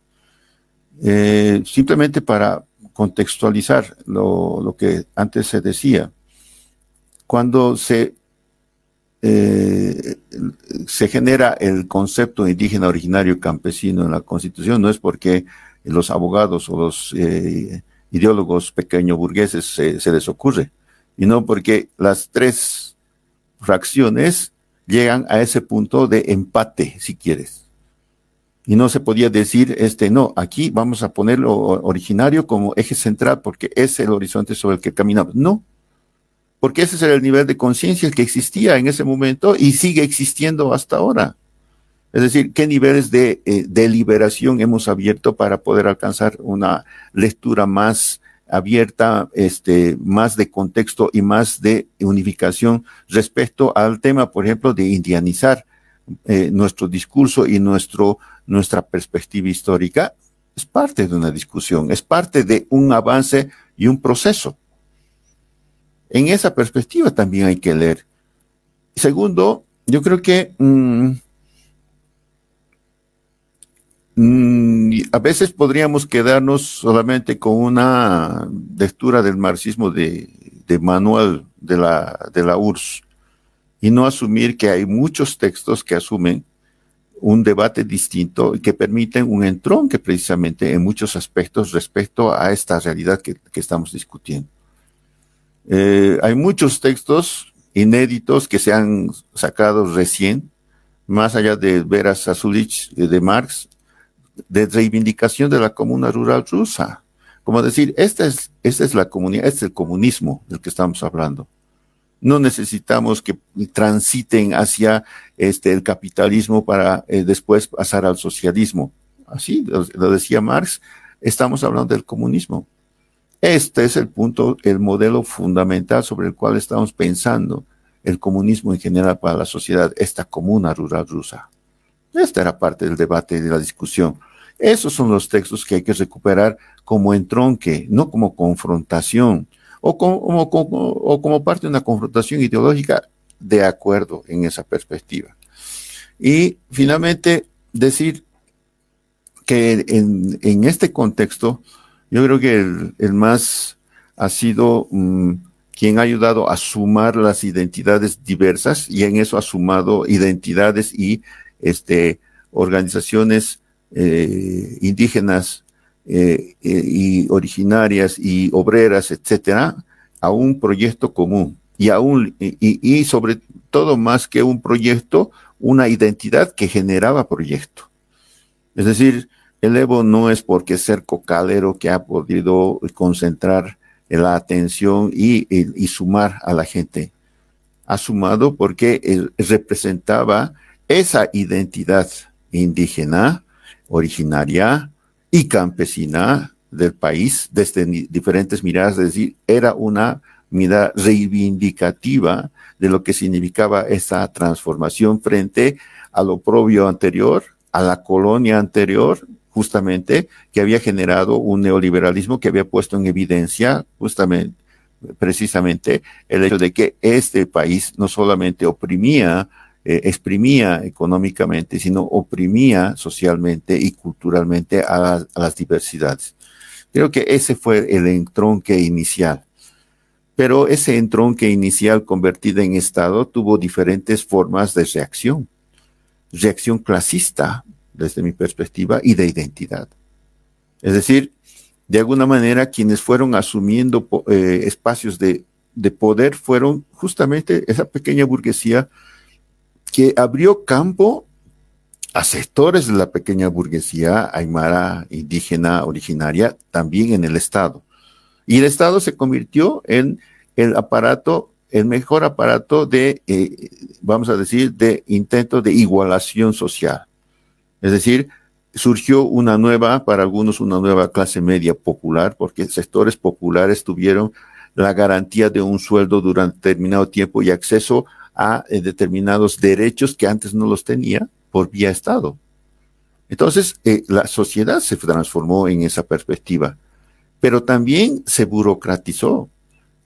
Eh, simplemente para contextualizar lo, que antes se decía, cuando se, eh, se genera el concepto indígena originario campesino en la Constitución, no es porque los abogados o los eh, ideólogos pequeño burgueses se, se, les ocurre, y no porque las tres fracciones llegan a ese punto de empate, si quieres. Y no se podía decir, este, no, aquí vamos a ponerlo originario como eje central porque es el horizonte sobre el que caminamos. No, porque ese era el nivel de conciencia que existía en ese momento y sigue existiendo hasta ahora. Es decir, qué niveles de eh, deliberación hemos abierto para poder alcanzar una lectura más abierta, este, más de contexto y más de unificación respecto al tema, por ejemplo, de indianizar eh, nuestro discurso y nuestro, nuestra perspectiva histórica. Es parte de una discusión, es parte de un avance y un proceso. En esa perspectiva también hay que leer. Segundo, yo creo que mm, a veces podríamos quedarnos solamente con una lectura del marxismo de, manual de la, de la URSS y no asumir que hay muchos textos que asumen un debate distinto y que permiten un entronque precisamente en muchos aspectos respecto a esta realidad que, estamos discutiendo. Eh, hay muchos textos inéditos que se han sacado recién, más allá de Veras Azulich de Marx, de reivindicación de la comuna rural rusa. Como decir, esta es, esta es la comunidad, este es el comunismo del que estamos hablando. No necesitamos que transiten hacia este, el capitalismo para eh, después pasar al socialismo. Así lo, decía Marx, estamos hablando del comunismo. Este es el punto, el modelo fundamental sobre el cual estamos pensando el comunismo en general para la sociedad, esta comuna rural rusa. Esta era parte del debate y de la discusión. Esos son los textos que hay que recuperar como entronque, no como confrontación, o como, parte de una confrontación ideológica de acuerdo en esa perspectiva. Y finalmente, decir que en, este contexto, yo creo que el, más ha sido mm, quien ha ayudado a sumar las identidades diversas y en eso ha sumado identidades y este, organizaciones eh, indígenas eh, eh, y originarias y obreras, etcétera, a un proyecto común y, a un, y, sobre todo más que un proyecto, una identidad que generaba proyecto. Es decir, el Evo no es porque ser cocalero que ha podido concentrar la atención y, y, sumar a la gente. Ha sumado porque representaba esa identidad indígena originaria y campesina del país desde diferentes miradas, es decir, era una mirada reivindicativa de lo que significaba esa transformación frente a lo propio anterior, a la colonia anterior, justamente, que había generado un neoliberalismo que había puesto en evidencia justamente, precisamente, el hecho de que este país no solamente oprimía eh, exprimía económicamente, sino oprimía socialmente y culturalmente a, las diversidades. Creo que ese fue el entronque inicial. Pero ese entronque inicial convertido en Estado tuvo diferentes formas de reacción. Reacción clasista, desde mi perspectiva, y de identidad. Es decir, de alguna manera quienes fueron asumiendo eh, espacios de, de, poder fueron justamente esa pequeña burguesía que abrió campo a sectores de la pequeña burguesía aymara indígena originaria también en el Estado. Y el Estado se convirtió en el aparato, el mejor aparato de, eh, vamos a decir, de intento de igualación social. Es decir, surgió una nueva, para algunos una nueva clase media popular, porque sectores populares tuvieron la garantía de un sueldo durante determinado tiempo y acceso a eh, determinados derechos que antes no los tenía por vía Estado. Entonces, eh, la sociedad se transformó en esa perspectiva, pero también se burocratizó.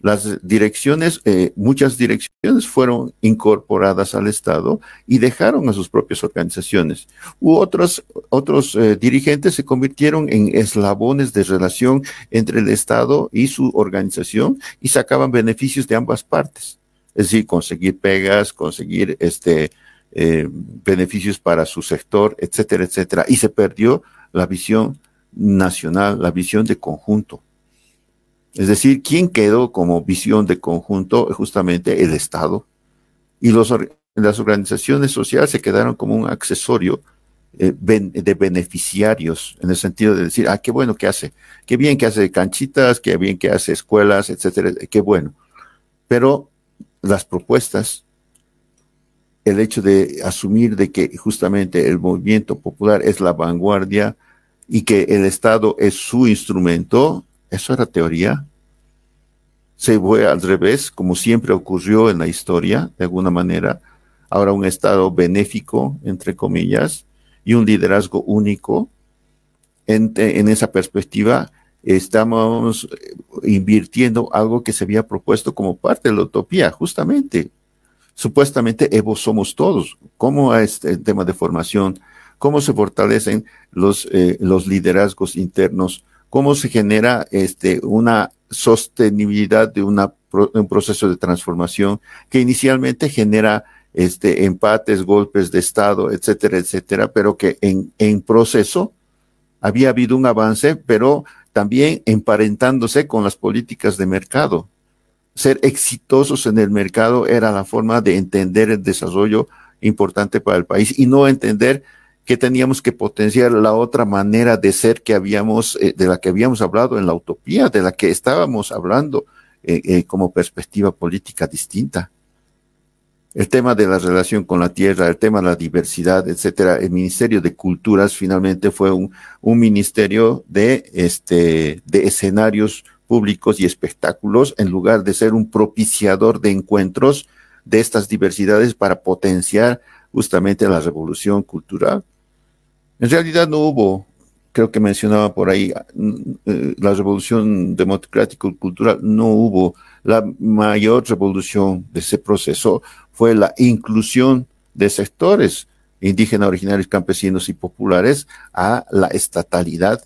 Las direcciones, eh, muchas direcciones fueron incorporadas al Estado y dejaron a sus propias organizaciones. U otros, otros dirigentes se convirtieron en eslabones de relación entre el Estado y su organización y sacaban beneficios de ambas partes. Es decir, conseguir pegas, conseguir este, eh, beneficios para su sector, etcétera, etcétera. Y se perdió la visión nacional, la visión de conjunto. Es decir, ¿quién quedó como visión de conjunto? Justamente el Estado. Y los, las organizaciones sociales se quedaron como un accesorio eh, de beneficiarios, en el sentido de decir, ah, qué bueno que hace, qué bien que hace canchitas, qué bien que hace escuelas, etcétera, qué bueno. Pero las propuestas, el hecho de asumir de que justamente el movimiento popular es la vanguardia y que el Estado es su instrumento, eso era teoría. Se fue al revés, como siempre ocurrió en la historia, de alguna manera. Ahora un Estado benéfico, entre comillas, y un liderazgo único. En, en esa perspectiva, estamos invirtiendo algo que se había propuesto como parte de la utopía, justamente. Supuestamente Evo somos todos. ¿Cómo es el tema de formación? ¿Cómo se fortalecen los, eh, los liderazgos internos? cómo se genera este, una sostenibilidad de una, un proceso de transformación que inicialmente genera este, empates, golpes de Estado, etcétera, etcétera, pero que en, en proceso había habido un avance, pero también emparentándose con las políticas de mercado. Ser exitosos en el mercado era la forma de entender el desarrollo importante para el país y no entender que teníamos que potenciar la otra manera de ser que habíamos, eh, de la que habíamos hablado en la utopía, de la que estábamos hablando eh, eh, como perspectiva política distinta. El tema de la relación con la tierra, el tema de la diversidad, etcétera. El Ministerio de Culturas finalmente fue un, un ministerio de, este, de escenarios públicos y espectáculos en lugar de ser un propiciador de encuentros de estas diversidades para potenciar justamente la revolución cultural. En realidad no hubo, creo que mencionaba por ahí, eh, la revolución democrática cultural, no hubo. La mayor revolución de ese proceso fue la inclusión de sectores indígenas, originarios, campesinos y populares a la estatalidad,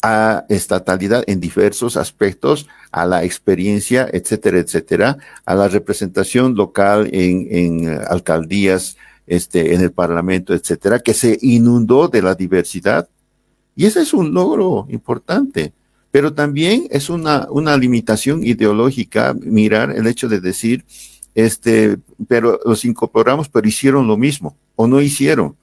a estatalidad en diversos aspectos, a la experiencia, etcétera, etcétera, a la representación local en, en alcaldías, este, en el Parlamento, etcétera, que se inundó de la diversidad. Y ese es un logro importante. Pero también es una, una limitación ideológica mirar el hecho de decir, este, pero los incorporamos, pero hicieron lo mismo, o no hicieron.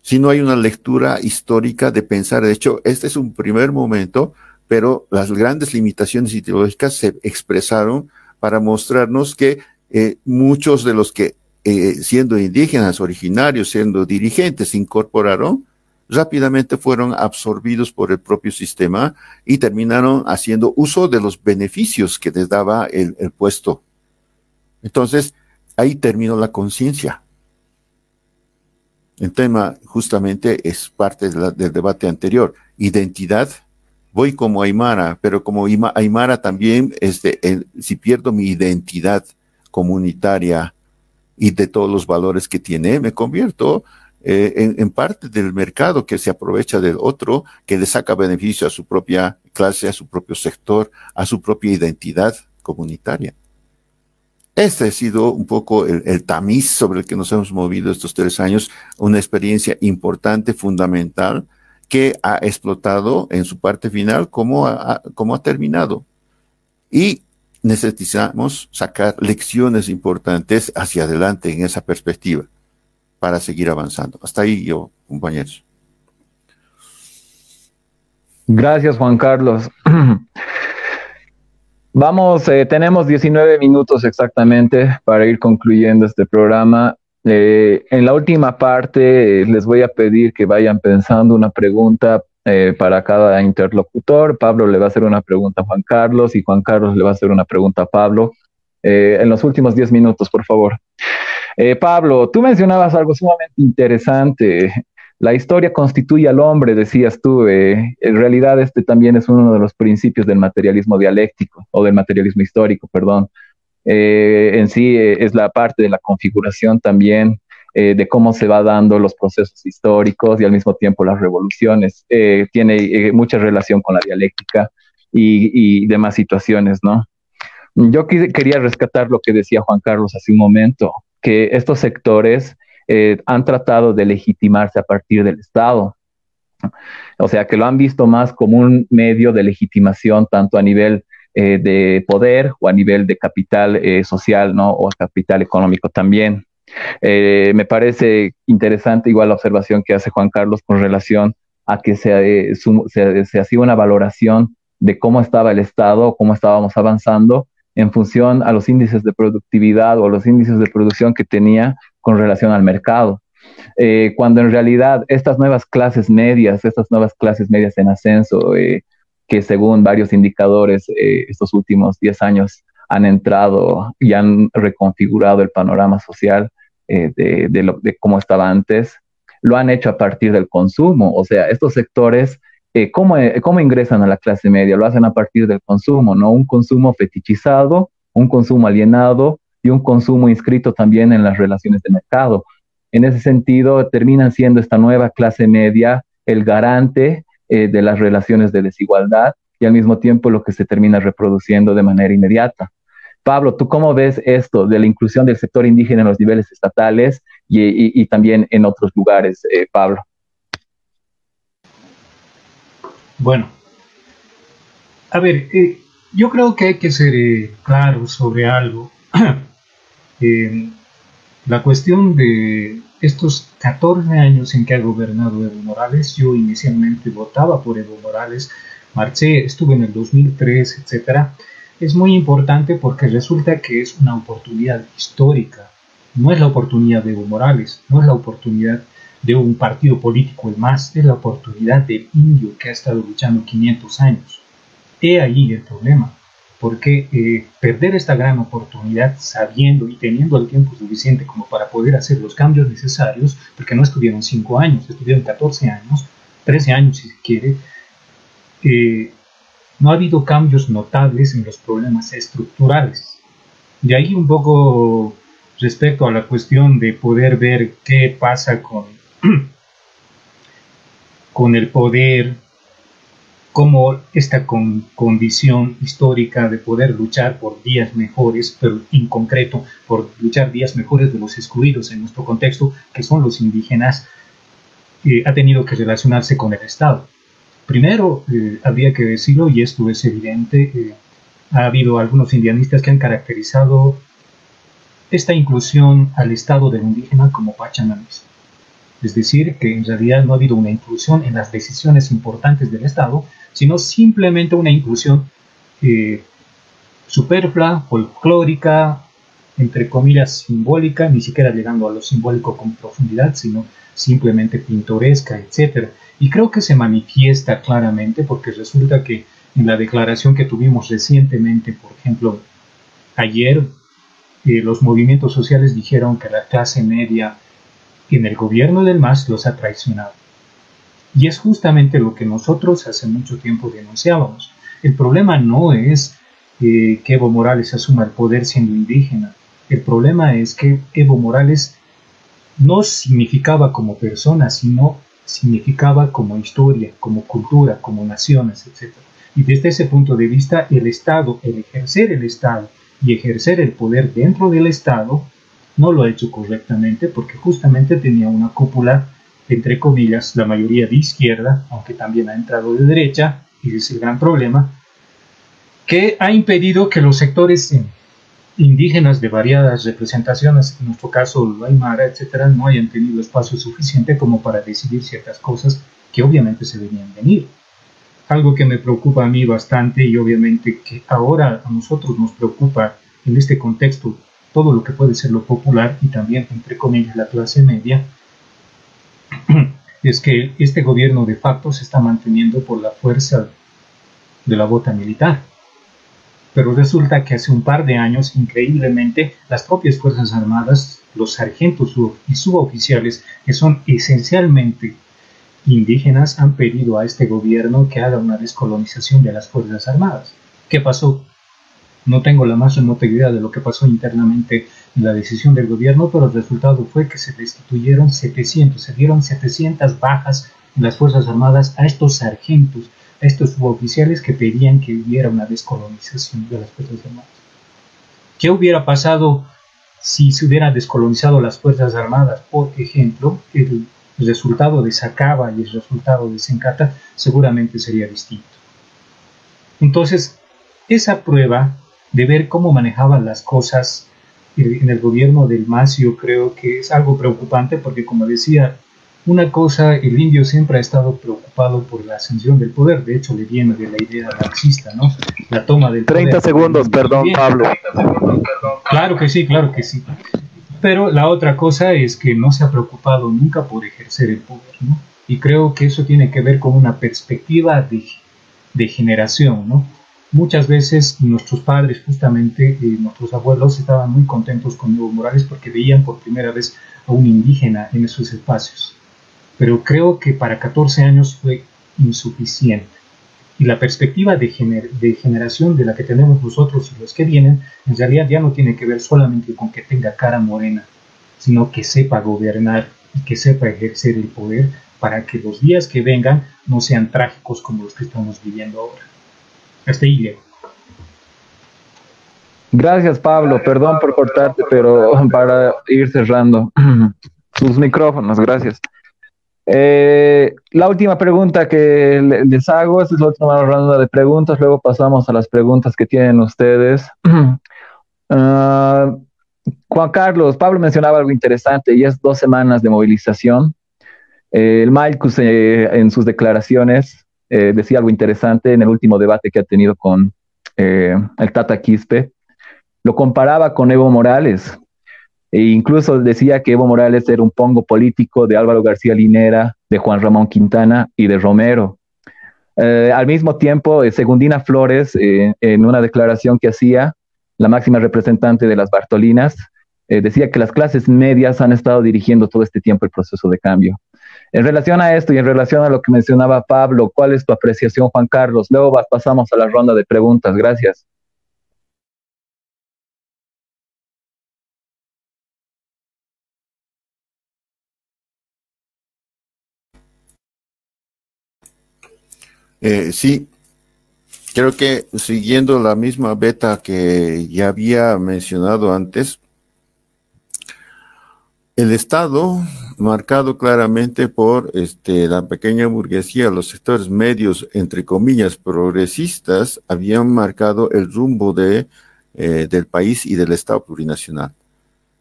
Si no hay una lectura histórica de pensar, de hecho, este es un primer momento, pero las grandes limitaciones ideológicas se expresaron para mostrarnos que eh, muchos de los que eh, siendo indígenas originarios, siendo dirigentes, se incorporaron, rápidamente fueron absorbidos por el propio sistema y terminaron haciendo uso de los beneficios que les daba el, puesto. Entonces, ahí terminó la conciencia. El tema justamente es parte del debate anterior. Identidad, voy como Aymara, pero como Aymara también, este, si pierdo mi identidad comunitaria, y de todos los valores que tiene, me convierto eh, en, parte del mercado que se aprovecha del otro, que le saca beneficio a su propia clase, a su propio sector, a su propia identidad comunitaria. Este ha sido un poco el, tamiz sobre el que nos hemos movido estos tres años, una experiencia importante, fundamental, que ha explotado en su parte final como ha, como ha terminado. Y necesitamos sacar lecciones importantes hacia adelante en esa perspectiva para seguir avanzando. Hasta ahí yo, compañeros. Gracias, Juan Carlos. Vamos, eh, tenemos 19 minutos exactamente para ir concluyendo este programa. Eh, en la última parte les voy a pedir que vayan pensando una pregunta para cada interlocutor. Pablo le va a hacer una pregunta a Juan Carlos y Juan Carlos le va a hacer una pregunta a Pablo. en los últimos 10 minutos, por favor. Pablo, tú mencionabas algo sumamente interesante la historia constituye al hombre, decías tú. Eh, en realidad este también es uno de los principios del materialismo dialéctico o del materialismo histórico, perdón. Eh, en sí eh, es la parte de la configuración también de cómo se va dando los procesos históricos y al mismo tiempo las revoluciones. tiene mucha relación con la dialéctica y demás situaciones, ¿no? Yo quería rescatar lo que decía Juan Carlos hace un momento, que estos sectores eh, han tratado de legitimarse a partir del Estado. O sea, que lo han visto más como un medio de legitimación tanto a nivel eh, de poder o a nivel de capital eh, social, ¿no? O capital económico también. me parece interesante igual la observación que hace Juan Carlos con relación a que se, se, se hacía una valoración de cómo estaba el Estado, cómo estábamos avanzando en función a los índices de productividad o los índices de producción que tenía con relación al mercado. Eh, cuando en realidad estas nuevas clases medias, estas nuevas clases medias en ascenso, eh, que según varios indicadores eh, estos últimos 10 años han entrado y han reconfigurado el panorama social de, de, cómo estaba antes, lo han hecho a partir del consumo. O sea, estos sectores, ¿cómo, ¿cómo ingresan a la clase media? Lo hacen a partir del consumo, ¿no? Un consumo fetichizado, un consumo alienado, y un consumo inscrito también en las relaciones de mercado. En ese sentido, terminan siendo esta nueva clase media el garante eh, de las relaciones de desigualdad y al mismo tiempo lo que se termina reproduciendo de manera inmediata. Pablo, ¿tú cómo ves esto de la inclusión del sector indígena en los niveles estatales y, también en otros lugares, eh, Pablo? Bueno, a ver, eh, yo creo que hay que ser claro sobre algo. Eh, la cuestión de estos 14 años en que ha gobernado Evo Morales, yo inicialmente votaba por Evo Morales, marché, estuve en el 2003, etc. Es muy importante porque resulta que es una oportunidad histórica. No es la oportunidad de Evo Morales, no es la oportunidad de un partido político el más, es la oportunidad del indio que ha estado luchando 500 años. He ahí el problema porque eh, perder esta gran oportunidad sabiendo y teniendo el tiempo suficiente como para poder hacer los cambios necesarios, porque no estuvieron 5 años, estuvieron 14 años, 13 años si se quiere, eh, no ha habido cambios notables en los problemas estructurales. De ahí un poco respecto a la cuestión de poder ver qué pasa con, con el poder, como esta condición histórica de poder luchar por días mejores, pero en concreto por luchar días mejores de los excluidos en nuestro contexto, que son los indígenas, eh, ha tenido que relacionarse con el Estado. Primero, eh, habría que decirlo, y esto es evidente, ha habido algunos indianistas que han caracterizado esta inclusión al Estado del indígena como pachamanismo. Es decir, que en realidad no ha habido una inclusión en las decisiones importantes del Estado, sino simplemente una inclusión eh, superflua, folclórica, entre comillas simbólica, ni siquiera llegando a lo simbólico con profundidad, sino simplemente pintoresca, etc. Y creo que se manifiesta claramente porque resulta que en la declaración que tuvimos recientemente, por ejemplo, ayer, eh, los movimientos sociales dijeron que la clase media en el gobierno del MAS los ha traicionado. Y es justamente lo que nosotros hace mucho tiempo denunciábamos. El problema no es eh, que Evo Morales asuma el poder siendo indígena. El problema es que Evo Morales no significaba como persona, sino significaba como historia, como cultura, como naciones, etc. Y desde ese punto de vista, el Estado, el ejercer el Estado y ejercer el poder dentro del Estado, no lo ha hecho correctamente porque justamente tenía una cúpula entre comillas, la mayoría de izquierda, aunque también ha entrado de derecha, y es el gran problema, que ha impedido que los sectores indígenas de variadas representaciones, en nuestro caso lo Aymara, etcétera, no hayan tenido espacio suficiente como para decidir ciertas cosas que obviamente se debían venir. algo que me preocupa a mí bastante y obviamente que ahora a nosotros nos preocupa en este contexto todo lo que puede ser lo popular y también, entre comillas, la clase media, es que este gobierno de facto se está manteniendo por la fuerza de la bota militar. Pero resulta que hace un par de años, increíblemente, las propias Fuerzas Armadas, los sargentos y suboficiales, que son esencialmente indígenas, han pedido a este gobierno que haga una descolonización de las Fuerzas Armadas. ¿Qué pasó? No tengo la más remota idea de lo que pasó internamente en la decisión del gobierno, pero el resultado fue que se destituyeron 700, se dieron 700 bajas en las Fuerzas Armadas a estos sargentos, a estos suboficiales que pedían que hubiera una descolonización de las Fuerzas Armadas. ¿Qué hubiera pasado si se hubieran descolonizado las Fuerzas Armadas? Por ejemplo, el resultado de Sacaba y el resultado de Sencata seguramente sería distinto. Entonces, esa prueba de ver cómo manejaban las cosas en el gobierno del MAS, yo creo que es algo preocupante porque, como decía, una cosa, el indio siempre ha estado preocupado por la ascensión del poder, de hecho le viene de la idea marxista, ¿no? La toma del 30 segundos, perdón, Pablo. Claro que sí, claro que sí. Pero la otra cosa es que no se ha preocupado nunca por ejercer el poder, ¿no? Y creo que eso tiene que ver con una perspectiva de, de generación, ¿no? Muchas veces nuestros padres, justamente eh, nuestros abuelos, estaban muy contentos con Evo Morales porque veían por primera vez a un indígena en esos espacios. Pero creo que para 14 años fue insuficiente. Y la perspectiva de, de generación de la que tenemos nosotros y los que vienen, en realidad ya no tiene que ver solamente con que tenga cara morena, sino que sepa gobernar y que sepa ejercer el poder para que los días que vengan no sean trágicos como los que estamos viviendo ahora. Hasta Gracias, Pablo. Perdón por cortarte, pero para ir cerrando sus micrófonos, gracias. Eh, la última pregunta que les hago, esta es la última ronda de preguntas, luego pasamos a las preguntas que tienen ustedes. Ah, Juan Carlos, Pablo mencionaba algo interesante y es dos semanas de movilización. Eh, el Malcus eh, en sus declaraciones eh, decía algo interesante en el último debate que ha tenido con eh, el Tata Quispe. Lo comparaba con Evo Morales. E incluso decía que Evo Morales era un pongo político de Álvaro García Linera, de Juan Ramón Quintana y de Romero. Eh, al mismo tiempo, Segundina Flores, en una declaración que hacía, la máxima representante de las Bartolinas, decía que las clases medias han estado dirigiendo todo este tiempo el proceso de cambio. En relación a esto y en relación a lo que mencionaba Pablo, ¿cuál es tu apreciación, Juan Carlos? Luego pasamos a la ronda de preguntas. Gracias. Eh, sí, creo que siguiendo la misma beta que ya había mencionado antes, el Estado, marcado claramente por este, la pequeña burguesía, los sectores medios, entre comillas, progresistas, habían marcado el rumbo de, eh, del país y del Estado plurinacional.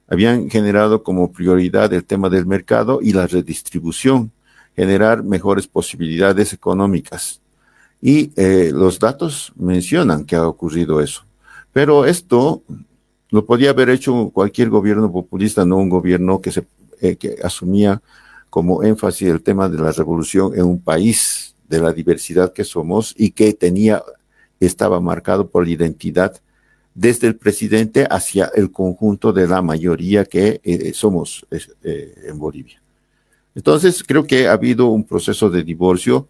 Habían generado como prioridad el tema del mercado y la redistribución, generar mejores posibilidades económicas. Y eh, los datos mencionan que ha ocurrido eso. Pero esto lo podía haber hecho cualquier gobierno populista, no un gobierno que, se, eh, que asumía como énfasis el tema de la revolución en un país de la diversidad que somos y que tenía, estaba marcado por la identidad desde el presidente hacia el conjunto de la mayoría que eh, somos eh, en Bolivia. Entonces, creo que ha habido un proceso de divorcio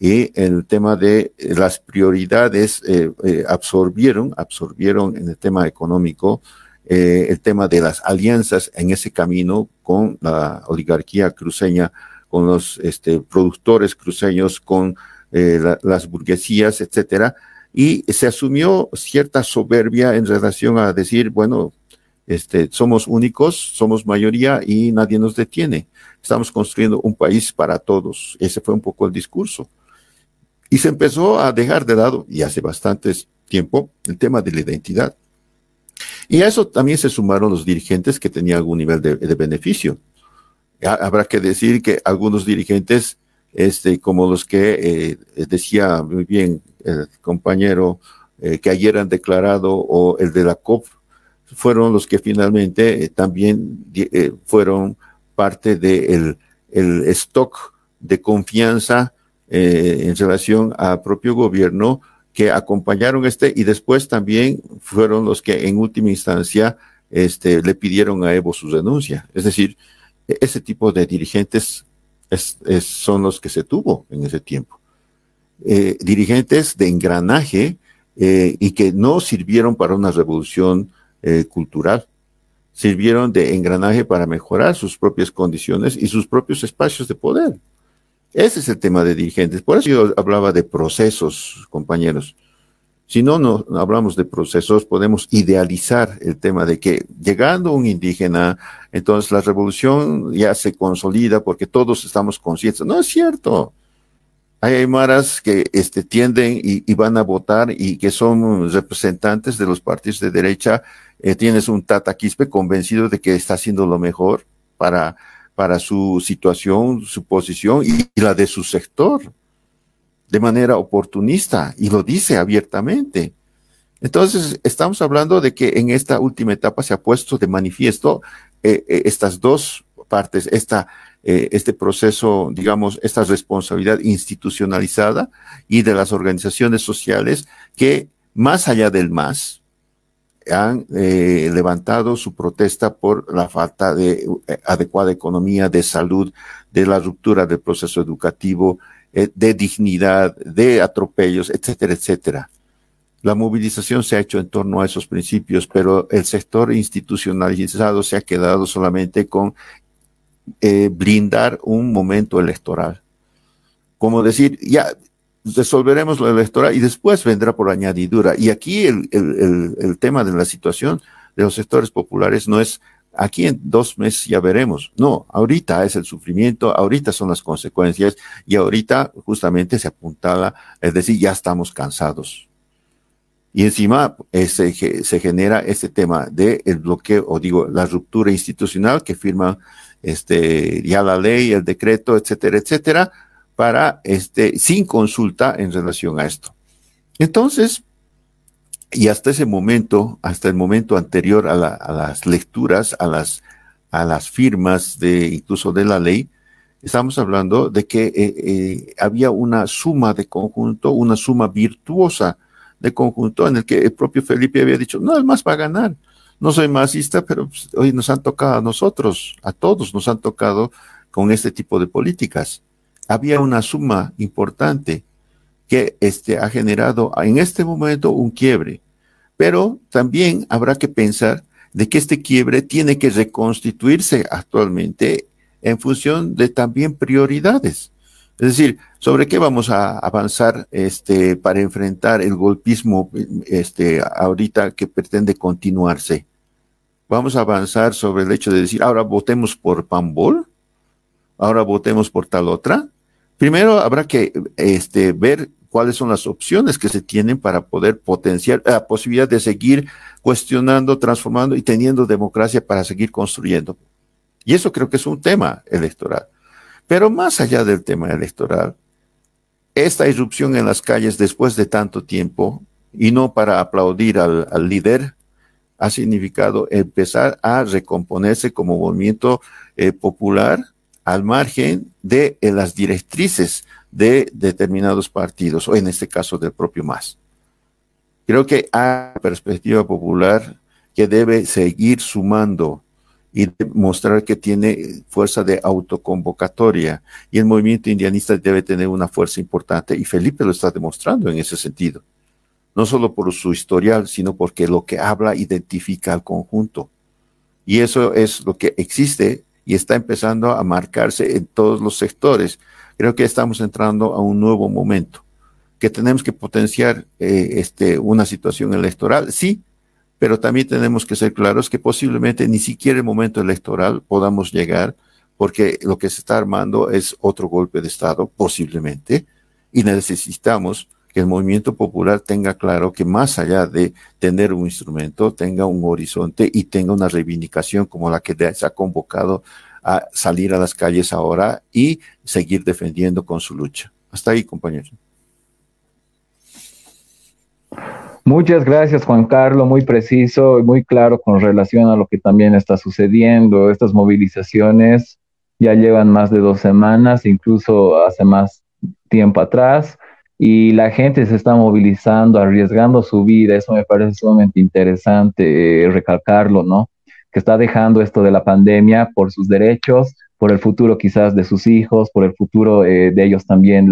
y el tema de las prioridades eh, absorbieron, absorbieron en el tema económico eh, el tema de las alianzas en ese camino con la oligarquía cruceña, con los este, productores cruceños, con las burguesías, etcétera, y se asumió cierta soberbia en relación a decir, bueno, este, somos únicos, somos mayoría y nadie nos detiene. Estamos construyendo un país para todos. Ese fue un poco el discurso. Y se empezó a dejar de lado, y hace bastante tiempo, el tema de la identidad. Y a eso también se sumaron los dirigentes que tenían algún nivel de, beneficio. habrá que decir que algunos dirigentes este, como los que eh, decía muy bien el compañero eh, que ayer han declarado o el de la COP, fueron los que finalmente eh, también fueron parte del el stock de confianza en relación al propio gobierno que acompañaron este y después también fueron los que en última instancia este, le pidieron a Evo su renuncia. Es decir, e-, ese tipo de dirigentes es, son los que se tuvo en ese tiempo. Eh, dirigentes de engranaje eh, y que no sirvieron para una revolución eh, cultural, sirvieron de engranaje para mejorar sus propias condiciones y sus propios espacios de poder. Ese es el tema de dirigentes. Por eso yo hablaba de procesos, compañeros. Si no, no hablamos de procesos, podemos idealizar el tema de que llegando un indígena, entonces la revolución ya se consolida porque todos estamos conscientes. No es cierto. Hay aymaras que este, tienden y, van a votar y que son representantes de los partidos de derecha. Eh, tienes un Tata Quispe convencido de que está haciendo lo mejor para, para su situación, su posición y la de su sector de manera oportunista y lo dice abiertamente. Entonces, estamos hablando de que en esta última etapa se ha puesto de manifiesto eh, eh, estas dos partes, esta, eh, este proceso, digamos, esta responsabilidad institucionalizada y de las organizaciones sociales que, más allá del más, han levantado su protesta por la falta de adecuada economía, de salud, de la ruptura del proceso educativo, eh, de dignidad, de atropellos, etcétera, etcétera. La movilización se ha hecho en torno a esos principios, pero el sector institucionalizado se ha quedado solamente con eh, blindar un momento electoral. Como decir, ya resolveremos lo electoral y después vendrá por añadidura. Y aquí el, el, el tema de la situación de los sectores populares no es aquí en dos meses ya veremos. No, ahorita es el sufrimiento, ahorita son las consecuencias y ahorita justamente se apuntala, es decir, ya estamos cansados. Y encima ese, se genera este tema del el bloqueo, o digo, la ruptura institucional que firma este, ya la ley, el decreto, etcétera, etcétera, para este, sin consulta en relación a esto. Entonces, y hasta ese momento, hasta el momento anterior a, las lecturas, a las, a las firmas de incluso de la ley, estamos hablando de que eh, eh, había una suma de conjunto, una suma virtuosa de conjunto en el que el propio Felipe había dicho, no, el más va a ganar. No soy masista, pero pues, hoy nos han tocado a nosotros, a todos nos han tocado con este tipo de políticas. Había una suma importante que este, ha generado en este momento un quiebre. Pero también habrá que pensar de que este quiebre tiene que reconstituirse actualmente en función de también prioridades. Es decir, ¿sobre qué vamos a avanzar este, para enfrentar el golpismo este, ahorita que pretende continuarse? ¿Vamos a avanzar sobre el hecho de decir, ahora votemos por Pambol? ¿Ahora votemos por tal otra? Primero habrá que este, ver cuáles son las opciones que se tienen para poder potenciar la posibilidad de seguir cuestionando, transformando y teniendo democracia para seguir construyendo. Y eso creo que es un tema electoral. Pero más allá del tema electoral, esta irrupción en las calles después de tanto tiempo, y no para aplaudir al, líder, ha significado empezar a recomponerse como movimiento eh, popular al margen de eh, las directrices de determinados partidos, o en este caso del propio MAS. Creo que hay perspectiva popular que debe seguir sumando y mostrar que tiene fuerza de autoconvocatoria y el movimiento indianista debe tener una fuerza importante y Felipe lo está demostrando en ese sentido. No solo por su historial, sino porque lo que habla identifica al conjunto. Y eso es lo que existe y está empezando a marcarse en todos los sectores. Creo que estamos entrando a un nuevo momento, que tenemos que potenciar eh, este, una situación electoral, sí, pero también tenemos que ser claros que posiblemente ni siquiera el momento electoral podamos llegar, porque lo que se está armando es otro golpe de Estado, posiblemente, y necesitamos que el movimiento popular tenga claro que más allá de tener un instrumento, tenga un horizonte y tenga una reivindicación como la que se ha convocado a salir a las calles ahora y seguir defendiendo con su lucha. Hasta ahí, compañeros. Muchas gracias, Juan Carlos, muy preciso y muy claro con relación a lo que también está sucediendo. Estas movilizaciones ya llevan más de dos semanas, incluso hace más tiempo atrás, y la gente se está movilizando, arriesgando su vida. Eso me parece sumamente interesante eh, recalcarlo, ¿no? Que está dejando esto de la pandemia por sus derechos, por el futuro quizás de sus hijos, por el futuro eh, de ellos también.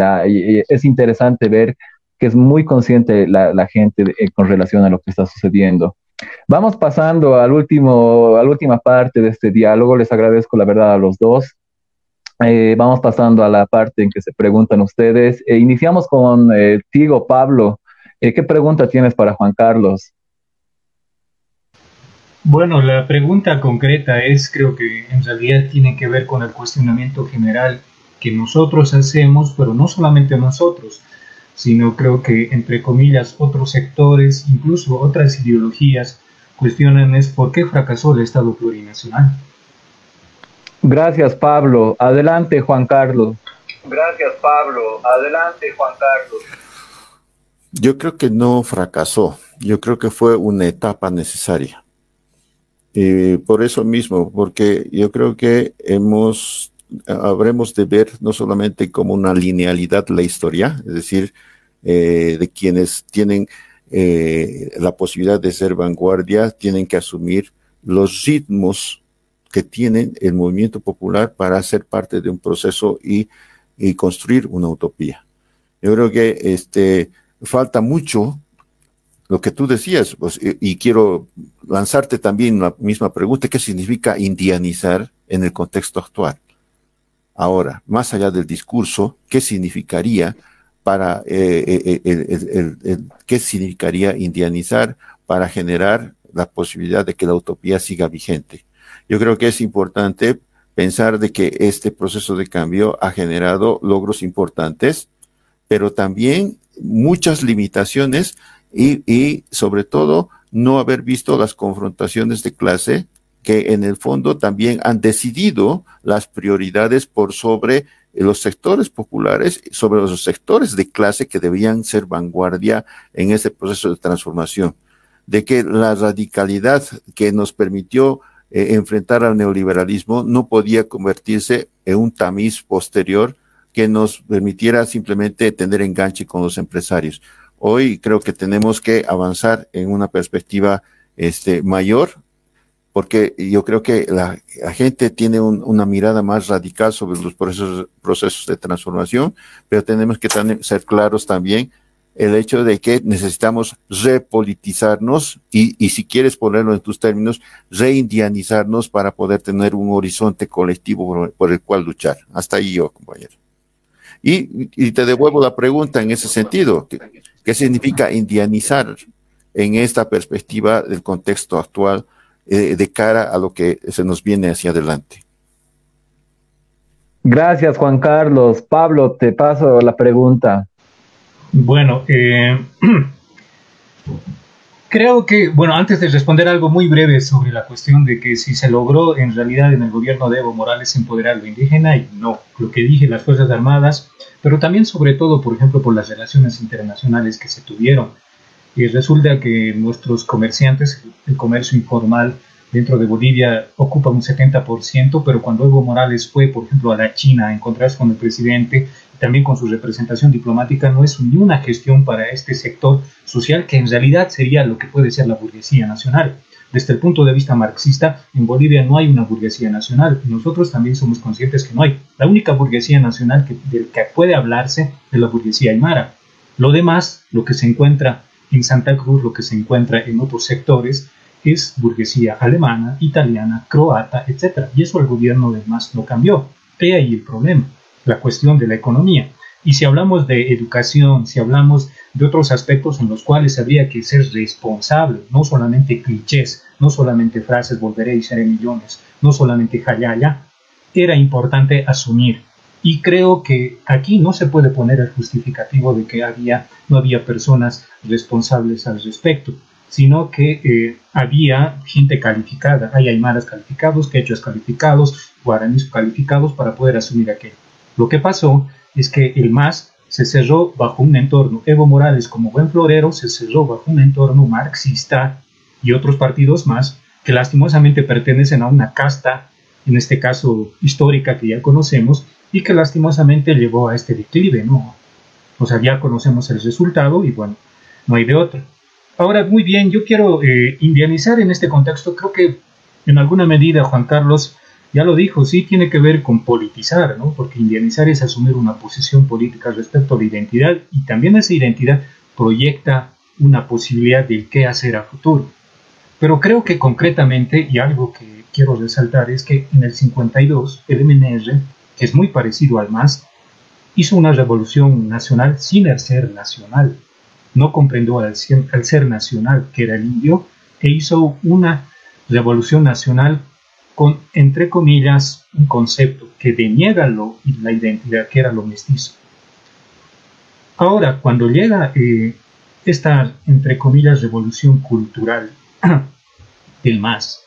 Es interesante ver que es muy consciente la, gente eh, con relación a lo que está sucediendo. Vamos pasando al último, a la última parte de este diálogo. Les agradezco la verdad a los dos. Eh, vamos pasando a la parte en que se preguntan ustedes. Eh, iniciamos con Tigo Pablo. ¿Qué pregunta tienes para Juan Carlos? Bueno, la pregunta concreta es, creo que en realidad tiene que ver con el cuestionamiento general que nosotros hacemos, pero no solamente nosotros, sino creo que, entre comillas, otros sectores, incluso otras ideologías, cuestionan es por qué fracasó el Estado plurinacional. Gracias, Pablo. Adelante, Juan Carlos. Gracias, Pablo. Adelante, Juan Carlos. Yo creo que no fracasó. Yo creo que fue una etapa necesaria. Y por eso mismo, porque yo creo que hemos habremos de ver no solamente como una linealidad la historia, es decir, eh, de quienes tienen eh, la posibilidad de ser vanguardia, tienen que asumir los ritmos que tienen el movimiento popular para ser parte de un proceso y, construir una utopía. Yo creo que este, falta mucho lo que tú decías, pues, y, y, quiero lanzarte también la misma pregunta, ¿qué significa indianizar en el contexto actual? Ahora, más allá del discurso, ¿qué significaría para eh, eh, el, qué significaría indianizar para generar la posibilidad de que la utopía siga vigente? Yo creo que es importante pensar de que este proceso de cambio ha generado logros importantes, pero también muchas limitaciones y, y sobre todo no haber visto las confrontaciones de clase que en el fondo también han decidido las prioridades por sobre los sectores populares, sobre los sectores de clase que debían ser vanguardia en ese proceso de transformación. De que la radicalidad que nos permitió eh, enfrentar al neoliberalismo no podía convertirse en un tamiz posterior que nos permitiera simplemente tener enganche con los empresarios. Hoy creo que tenemos que avanzar en una perspectiva este, mayor porque yo creo que la, gente tiene una mirada más radical sobre los procesos, procesos de transformación, pero tenemos que ser claros también el hecho de que necesitamos repolitizarnos y, y, si quieres ponerlo en tus términos, reindianizarnos para poder tener un horizonte colectivo por, el cual luchar. Hasta ahí yo, compañero. Y, te devuelvo la pregunta en ese sentido. ¿Qué, ¿Qué significa indianizar en esta perspectiva del contexto actual eh, de cara a lo que se nos viene hacia adelante. Gracias, Juan Carlos. Pablo, te paso la pregunta. Bueno, eh, creo que, bueno, antes de responder algo muy breve sobre la cuestión de que si se logró en realidad en el gobierno de Evo Morales empoderar lo indígena, y no, lo que dije, las Fuerzas Armadas, pero también sobre todo, por ejemplo, por las relaciones internacionales que se tuvieron. Y resulta que nuestros comerciantes, el comercio informal dentro de Bolivia ocupa un 70%, pero cuando Evo Morales fue, por ejemplo, a la China a encontrarse con el presidente, también con su representación diplomática, no es ni una gestión para este sector social que en realidad sería lo que puede ser la burguesía nacional. Desde el punto de vista marxista, en Bolivia no hay una burguesía nacional nosotros también somos conscientes que no hay. La única burguesía nacional que, del que puede hablarse es la burguesía aymara. Lo demás, lo que se encuentra en Santa Cruz lo que se encuentra en otros sectores es burguesía alemana, italiana, croata, etc. Y eso el gobierno además no cambió. He ahí el problema, la cuestión de la economía. Y si hablamos de educación, si hablamos de otros aspectos en los cuales habría que ser responsable, no solamente clichés, no solamente frases volveré y seré millones, no solamente jayaya, era importante asumir y creo que aquí no se puede poner el justificativo de que había, no había personas responsables al respecto. sino que eh, había gente calificada, hay aymaras calificados, quechuas calificados, guaraníes calificados para poder asumir aquello. Lo que pasó es que el MAS se cerró bajo un entorno, Evo Morales como buen florero se cerró bajo un entorno marxista y otros partidos más que lastimosamente pertenecen a una casta, en este caso histórica que ya conocemos, y que lastimosamente llevó a este declive, ¿no? O sea, ya conocemos el resultado y bueno, no hay de otro. Ahora, muy bien, yo quiero eh, indianizar en este contexto, creo que en alguna medida Juan Carlos ya lo dijo, sí tiene que ver con politizar, ¿no? Porque indianizar es asumir una posición política respecto a la identidad y también esa identidad proyecta una posibilidad del qué hacer a futuro. Pero creo que concretamente, y algo que quiero resaltar, es que en el 52 el MNR, que es muy parecido al MAS, hizo una revolución nacional sin el ser nacional. No comprendió al ser nacional, que era el indio, e hizo una revolución nacional con, entre comillas, un concepto que deniega lo, la identidad, que era lo mestizo. Ahora, cuando llega eh, esta, entre comillas, revolución cultural del MAS,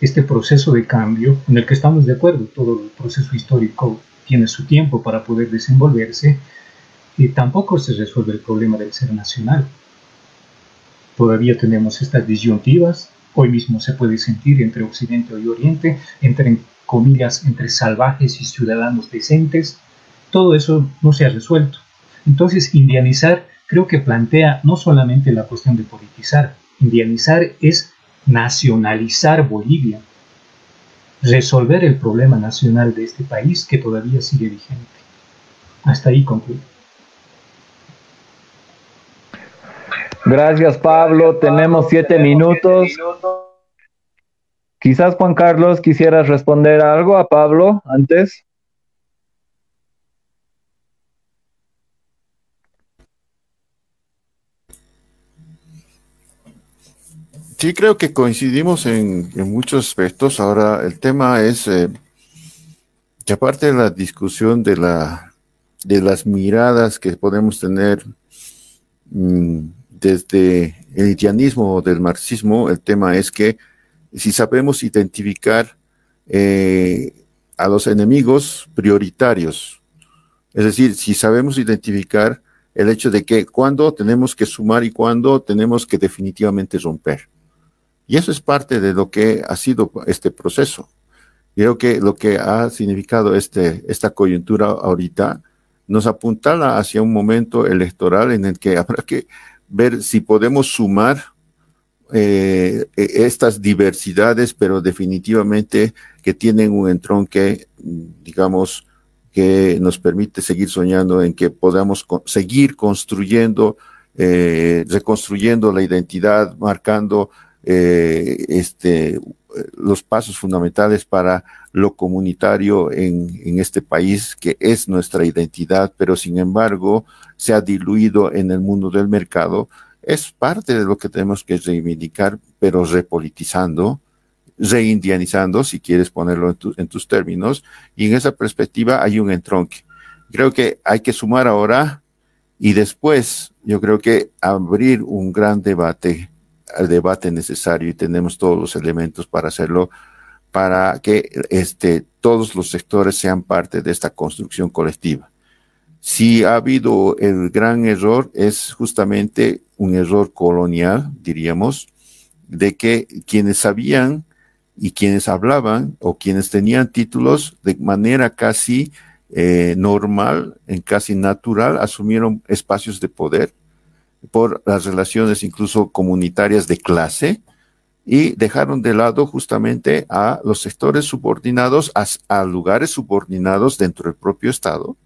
este proceso de cambio en el que estamos de acuerdo, todo el proceso histórico tiene su tiempo para poder desenvolverse, y tampoco se resuelve el problema del ser nacional. Todavía tenemos estas disyuntivas hoy mismo se puede sentir entre Occidente y Oriente, entre comillas, entre salvajes y ciudadanos decentes. Todo eso no se ha resuelto. Entonces, indianizar creo que plantea no solamente la cuestión de politizar, indianizar es nacionalizar Bolivia, resolver el problema nacional de este país que todavía sigue vigente. Hasta ahí concluyo. Gracias, Pablo. Tenemos siete minutos. Quizás Juan Carlos quisieras responder algo a Pablo antes. Sí, creo que coincidimos en, muchos aspectos. Ahora, el tema es eh, que aparte de la discusión de, la, de las miradas que podemos tener mm, desde el haitianismo o del marxismo, el tema es que si sabemos identificar eh, a los enemigos prioritarios, es decir, si sabemos identificar el hecho de que cuándo tenemos que sumar y cuándo tenemos que definitivamente romper. Y eso es parte de lo que ha sido este proceso. Creo que lo que ha significado este, esta coyuntura ahorita nos apuntala hacia un momento electoral en el que habrá que ver si podemos sumar eh, e, estas diversidades, pero definitivamente que tienen un entronque, digamos, que nos permite seguir soñando en que podamos seguir construyendo, eh, reconstruyendo la identidad, marcando eh, este, los pasos fundamentales para lo comunitario en, en, este país, que es nuestra identidad, pero sin embargo se ha diluido en el mundo del mercado, es parte de lo que tenemos que reivindicar, pero repolitizando, reindianizando, si quieres ponerlo en, tus términos, y en esa perspectiva hay un entronque. Creo que hay que sumar ahora y después, yo creo que abrir un gran debate, el debate necesario, y tenemos todos los elementos para hacerlo, para que este, todos los sectores sean parte de esta construcción colectiva. Si ha habido el gran error, es justamente un error colonial, diríamos, de que quienes sabían y quienes hablaban o quienes tenían títulos de manera casi eh, normal, en casi natural, asumieron espacios de poder por las relaciones incluso comunitarias de clase, y dejaron de lado justamente a los sectores subordinados, a, lugares subordinados dentro del propio Estado,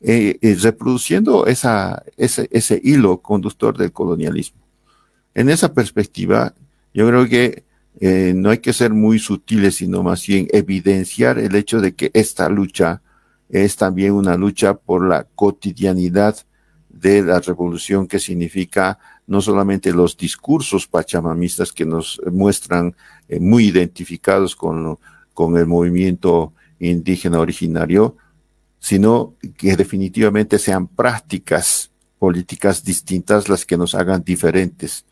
eh, eh, reproduciendo esa, ese, ese hilo conductor del colonialismo. En esa perspectiva, yo creo que eh, no hay que ser muy sutiles, sino más bien evidenciar el hecho de que esta lucha es también una lucha por la cotidianidad de la revolución que significa no solamente los discursos pachamamistas que nos muestran eh, muy identificados con, con el movimiento indígena originario, sino que definitivamente sean prácticas políticas distintas las que nos hagan diferentes.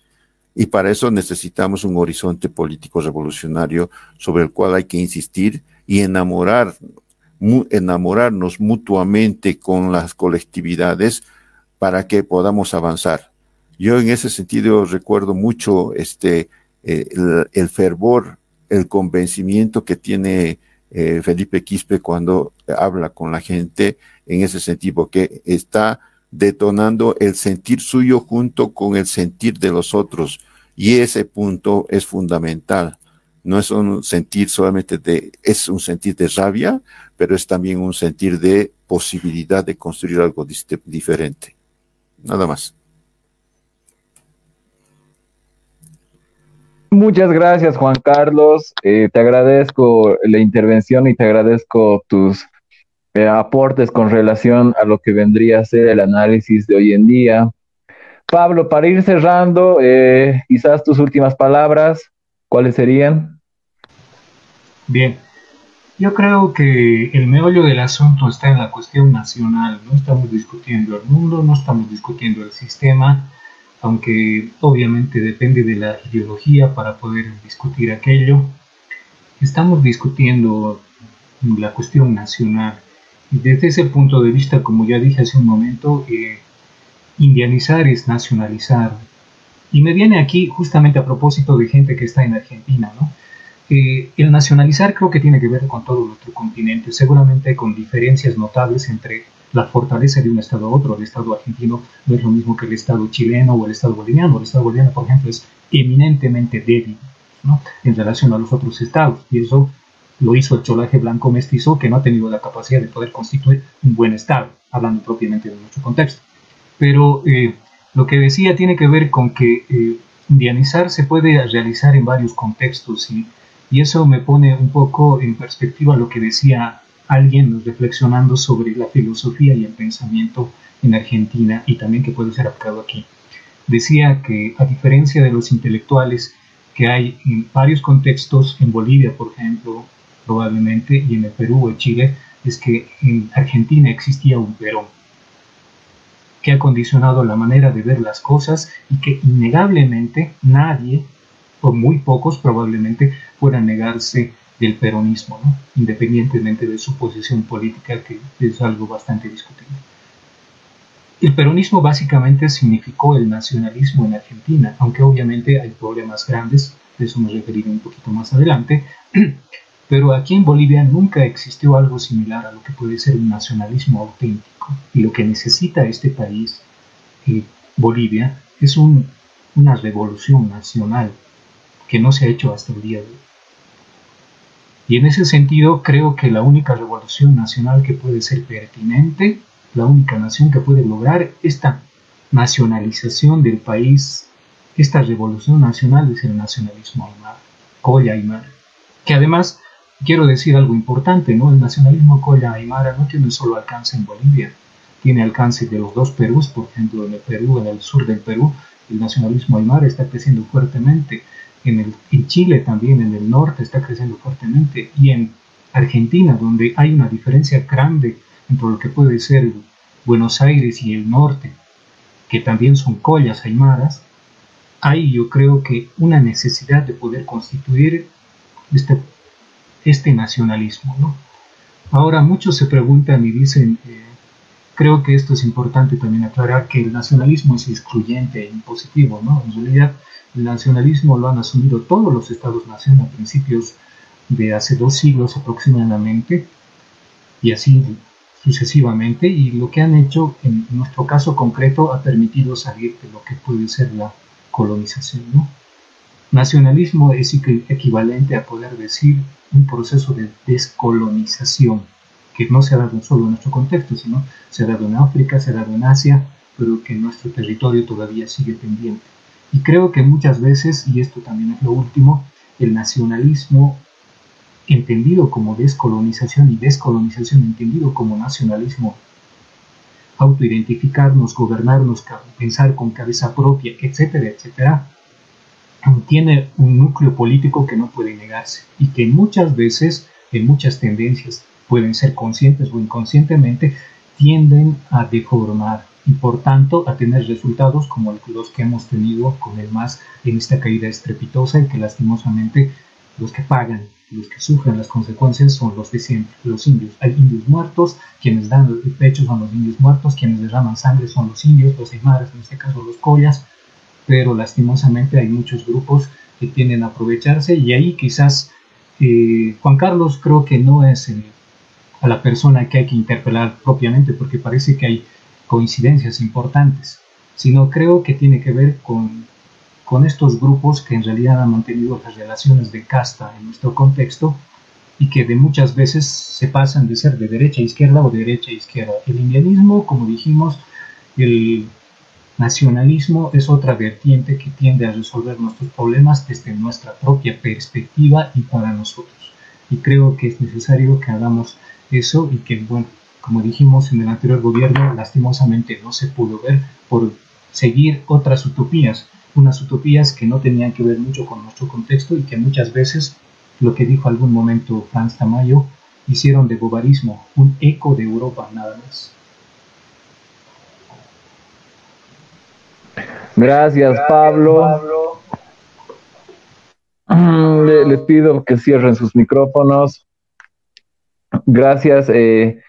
Y para eso necesitamos un horizonte político revolucionario sobre el cual hay que insistir y enamorar, enamorarnos mutuamente con las colectividades para que podamos avanzar. Yo en ese sentido recuerdo mucho este, eh, el, fervor, el convencimiento que tiene eh, Felipe Quispe cuando habla con la gente en ese sentido, que está detonando el sentir suyo junto con el sentir de los otros. Y ese punto es fundamental. No es un sentir solamente de, es un sentir de rabia, pero es también un sentir de posibilidad de construir algo diferente. Nada más. Muchas gracias, Juan Carlos. Eh, te agradezco la intervención y te agradezco tus eh, aportes con relación a lo que vendría a ser el análisis de hoy en día. Pablo, para ir cerrando, eh, quizás tus últimas palabras, ¿cuáles serían? Bien, yo creo que el meollo del asunto está en la cuestión nacional. No estamos discutiendo el mundo, no estamos discutiendo el sistema, aunque obviamente depende de la ideología para poder discutir aquello. Estamos discutiendo la cuestión nacional. Desde ese punto de vista, como ya dije hace un momento, eh, indianizar es nacionalizar. Y me viene aquí justamente a propósito de gente que está en Argentina, ¿no? Eh, el nacionalizar creo que tiene que ver con todo nuestro continente, seguramente con diferencias notables entre la fortaleza de un Estado a otro. El Estado argentino no es lo mismo que el Estado chileno o el Estado boliviano. El Estado boliviano, por ejemplo, es eminentemente débil ¿no? en relación a los otros estados. Y eso lo hizo el cholaje blanco mestizo que no ha tenido la capacidad de poder constituir un buen Estado, hablando propiamente de nuestro contexto. Pero eh, lo que decía tiene que ver con que eh, indianizar se puede realizar en varios contextos y, y, eso me pone un poco en perspectiva lo que decía alguien reflexionando sobre la filosofía y el pensamiento en Argentina y también que puede ser aplicado aquí. Decía que a diferencia de los intelectuales que hay en varios contextos, en Bolivia, por ejemplo, probablemente, y en el Perú o Chile, es que en Argentina existía un Perón, que ha condicionado la manera de ver las cosas y que innegablemente nadie, o muy pocos probablemente, puedan negarse del peronismo, independientemente de su posición política, que es algo bastante discutible. El peronismo básicamente significó el nacionalismo en Argentina, aunque obviamente hay problemas grandes, de eso me referiré un poquito más adelante, pero aquí en Bolivia nunca existió algo similar a lo que puede ser un nacionalismo auténtico. Y lo que necesita este país, eh, Bolivia, es una revolución nacional que no se ha hecho hasta el día de hoy. Y en ese sentido creo que la única revolución nacional que puede ser pertinente, la única nación que puede lograr esta nacionalización del país, esta revolución nacional es el nacionalismo aymara, Colla Aymara, que además quiero decir algo importante, ¿no? El nacionalismo Colla Aymara no tiene solo alcance en Bolivia, tiene alcance de los dos Perús, por ejemplo, en el Perú, en el sur del Perú, el nacionalismo Aymara está creciendo fuertemente, en, el, en Chile también, en el norte está creciendo fuertemente, y en Argentina, donde hay una diferencia grande entre lo que puede ser Buenos Aires y el norte, que también son collas aymaras, hay yo creo que una necesidad de poder constituir este este nacionalismo. ¿no? Ahora muchos se preguntan y dicen, eh, creo que esto es importante también aclarar, que el nacionalismo es excluyente e impositivo. ¿no? En realidad el nacionalismo lo han asumido todos los estados-nación a principios de hace dos siglos aproximadamente, y así sucesivamente, y lo que han hecho en nuestro caso concreto ha permitido salir de lo que puede ser la colonización. Nacionalismo es equivalente a poder decir un proceso de descolonización que no se ha dado solo en nuestro contexto, sino se ha dado en África, se ha dado en Asia, pero que nuestro territorio todavía sigue pendiente. Y creo que muchas veces, y esto también es lo último, el nacionalismo entendido como descolonización y descolonización entendido como nacionalismo, autoidentificarnos, gobernarnos, pensar con cabeza propia, etcétera, etcétera, tiene un núcleo político que no puede negarse y que muchas veces, en muchas tendencias, pueden ser conscientes o inconscientemente, tienden a deformar y por tanto a tener resultados como los que hemos tenido con el MAS en esta caída estrepitosa y que lastimosamente los que pagan, los que sufren las consecuencias son los de siempre, los indios. Hay indios muertos, quienes dan el pecho son los indios muertos, quienes derraman sangre son los indios, los aymaras, en este caso los collas, pero lastimosamente hay muchos grupos que tienden a aprovecharse y ahí quizás eh, Juan Carlos creo que no es a la persona que hay que interpelar propiamente porque parece que hay coincidencias importantes, sino creo que tiene que ver con, con estos grupos que en realidad han mantenido las relaciones de casta en nuestro contexto y que de muchas veces se pasan de ser de derecha a izquierda o de derecha a izquierda. El indianismo, como dijimos, el nacionalismo es otra vertiente que tiende a resolver nuestros problemas desde nuestra propia perspectiva y para nosotros. Y creo que es necesario que hagamos eso y que, bueno, como dijimos en el anterior gobierno, lastimosamente no se pudo ver por seguir otras utopías, unas utopías que no tenían que ver mucho con nuestro contexto y que muchas veces, lo que dijo algún momento Franz Tamayo, hicieron de bobarismo un eco de Europa nada más. Gracias, Pablo. Les pido que cierren sus micrófonos. Gracias. Eh,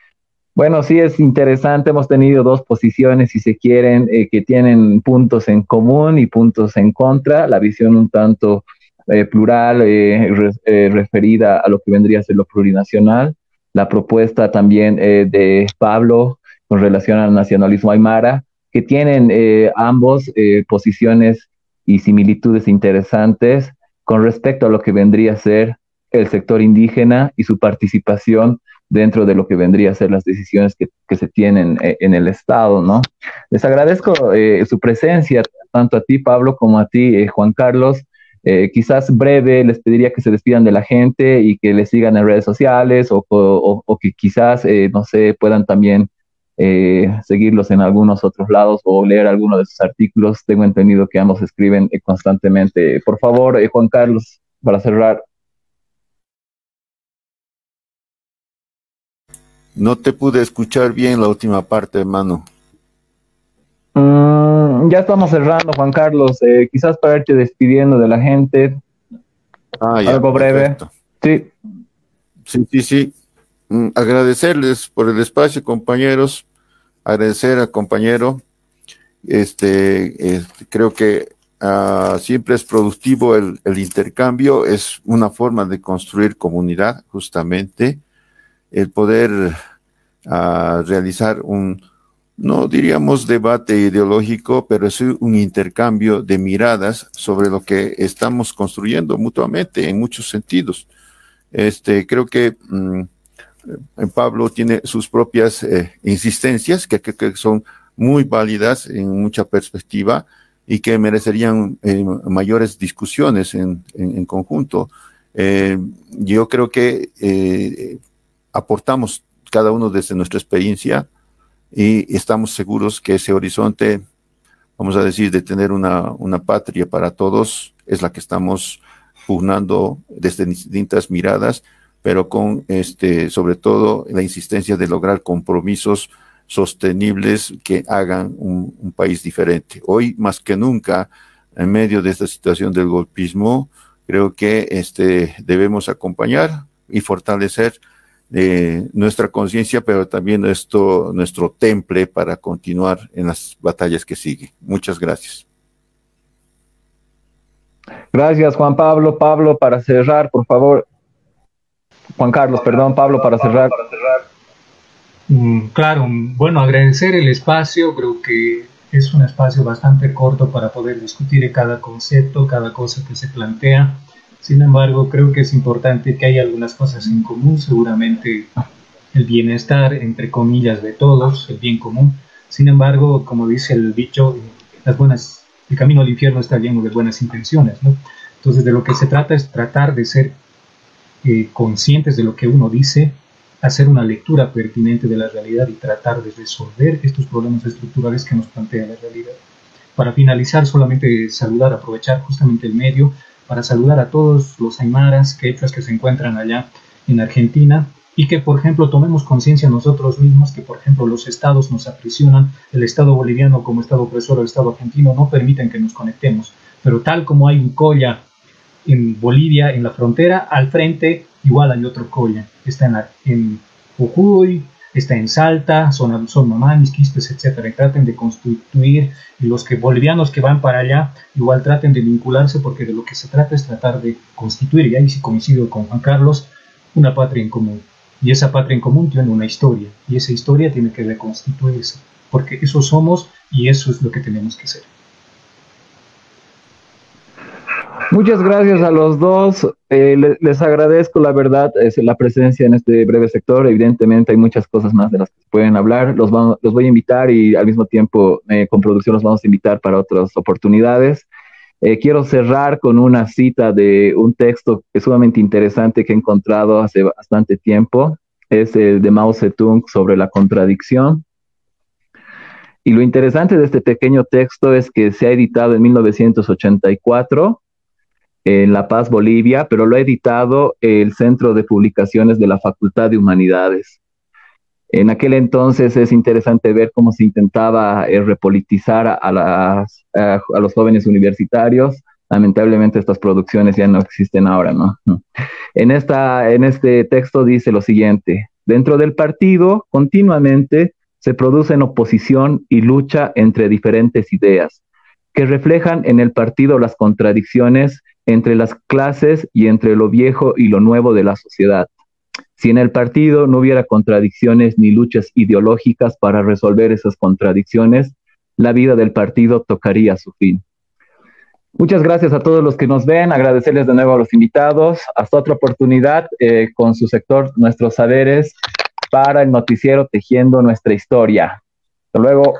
bueno, sí es interesante. Hemos tenido dos posiciones, si se quieren, eh, que tienen puntos en común y puntos en contra. La visión un tanto eh, plural, eh, referida a lo que vendría a ser lo plurinacional. La propuesta también de Pablo con relación al nacionalismo aymara, que tienen ambos posiciones y similitudes interesantes con respecto a lo que vendría a ser el sector indígena y su participación dentro de lo que vendría a ser las decisiones que, se tienen eh, en el Estado, ¿no? Les agradezco eh, su presencia, tanto a ti, Pablo, como a ti, eh, Juan Carlos. quizás breve, les pediría que se despidan de la gente y que les sigan en redes sociales o, o que quizás, no sé, puedan también seguirlos en algunos otros lados o leer algunos de sus artículos. Tengo entendido que ambos escriben constantemente. Por favor, Juan Carlos, para cerrar. No te pude escuchar bien la última parte, hermano. Mm, ya estamos cerrando, Juan Carlos. Eh, quizás para irte despidiendo de la gente. Ah, Algo breve. Sí. Sí, sí, sí. Mm, agradecerles por el espacio, compañeros. Agradecer al compañero. Este, este creo que ah, siempre es productivo el, el intercambio. Es una forma de construir comunidad, justamente el poder uh, realizar un, no diríamos debate ideológico, pero es un intercambio de miradas sobre lo que estamos construyendo mutuamente en muchos sentidos. Este, creo que mm, Pablo tiene sus propias eh, insistencias que, que, son muy válidas en mucha perspectiva y que merecerían eh, mayores discusiones en, en, en conjunto. Eh, yo creo que eh, aportamos cada uno desde nuestra experiencia y estamos seguros que ese horizonte, vamos a decir, de tener una, una patria para todos, es la que estamos pugnando desde distintas miradas, pero con este, sobre todo la insistencia de lograr compromisos sostenibles que hagan un, un, país diferente. Hoy, más que nunca, en medio de esta situación del golpismo, creo que este, debemos acompañar y fortalecer eh, nuestra conciencia, pero también nuestro, nuestro temple para continuar en las batallas que siguen. Muchas gracias. Gracias, Juan Pablo. Pablo, para cerrar, por favor. Juan Carlos, perdón, Pablo, para cerrar. Mm, claro, bueno, agradecer el espacio, creo que es un espacio bastante corto para poder discutir cada concepto, cada cosa que se plantea. Sin embargo, creo que es importante que haya algunas cosas en común, seguramente el bienestar, entre comillas, de todos, el bien común. Sin embargo, como dice el dicho, las buenas, el camino al infierno está lleno de buenas intenciones, ¿no? Entonces, de lo que se trata es tratar de ser eh, conscientes de lo que uno dice, hacer una lectura pertinente de la realidad y tratar de resolver estos problemas estructurales que nos plantea la realidad. Para finalizar, solamente saludar, aprovechar justamente el medio para saludar a todos los aymaras, que se encuentran allá en Argentina y que, por ejemplo, tomemos conciencia nosotros mismos que, por ejemplo, los estados nos aprisionan, el Estado boliviano como Estado opresor, el Estado argentino no permiten que nos conectemos, pero tal como hay un colla en Bolivia, en la frontera, al frente igual hay otro colla, está en, en está en Salta, son, son Mamanis, Quistes, etcétera, y traten de constituir, los que bolivianos que van para allá, igual traten de vincularse, porque de lo que se trata es tratar de constituir, y ahí sí coincido con Juan Carlos, una patria en común. Y esa patria en común tiene una historia, y esa historia tiene que reconstituirse, porque eso somos y eso es lo que tenemos que hacer. Muchas gracias a los dos. Eh, les agradezco, la verdad, la presencia en este breve sector. Evidentemente hay muchas cosas más de las que pueden hablar. Los, voy a invitar y al mismo tiempo eh, con producción los vamos a invitar para otras oportunidades. Eh, quiero cerrar con una cita de un texto sumamente interesante que he encontrado hace bastante tiempo. Es el de Mao Zedong sobre la contradicción. Y lo interesante de este pequeño texto es que se ha editado en 1984 en La Paz, Bolivia, pero lo ha editado el Centro de Publicaciones de la Facultad de Humanidades. En aquel entonces es interesante ver cómo se intentaba eh, repolitizar a, los jóvenes universitarios. Lamentablemente estas producciones ya no existen ahora, ¿no? En, esta, en este texto dice lo siguiente, dentro del partido continuamente se producen oposición y lucha entre diferentes ideas que reflejan en el partido las contradicciones entre las clases y entre lo viejo y lo nuevo de la sociedad. Si en el partido no hubiera contradicciones ni luchas ideológicas para resolver esas contradicciones, la vida del partido tocaría su fin. Muchas gracias a todos los que nos ven, agradecerles de nuevo a los invitados. Hasta otra oportunidad eh, con su sector, nuestros saberes, para el noticiero Tejiendo nuestra historia. Hasta luego.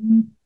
Mm-hmm.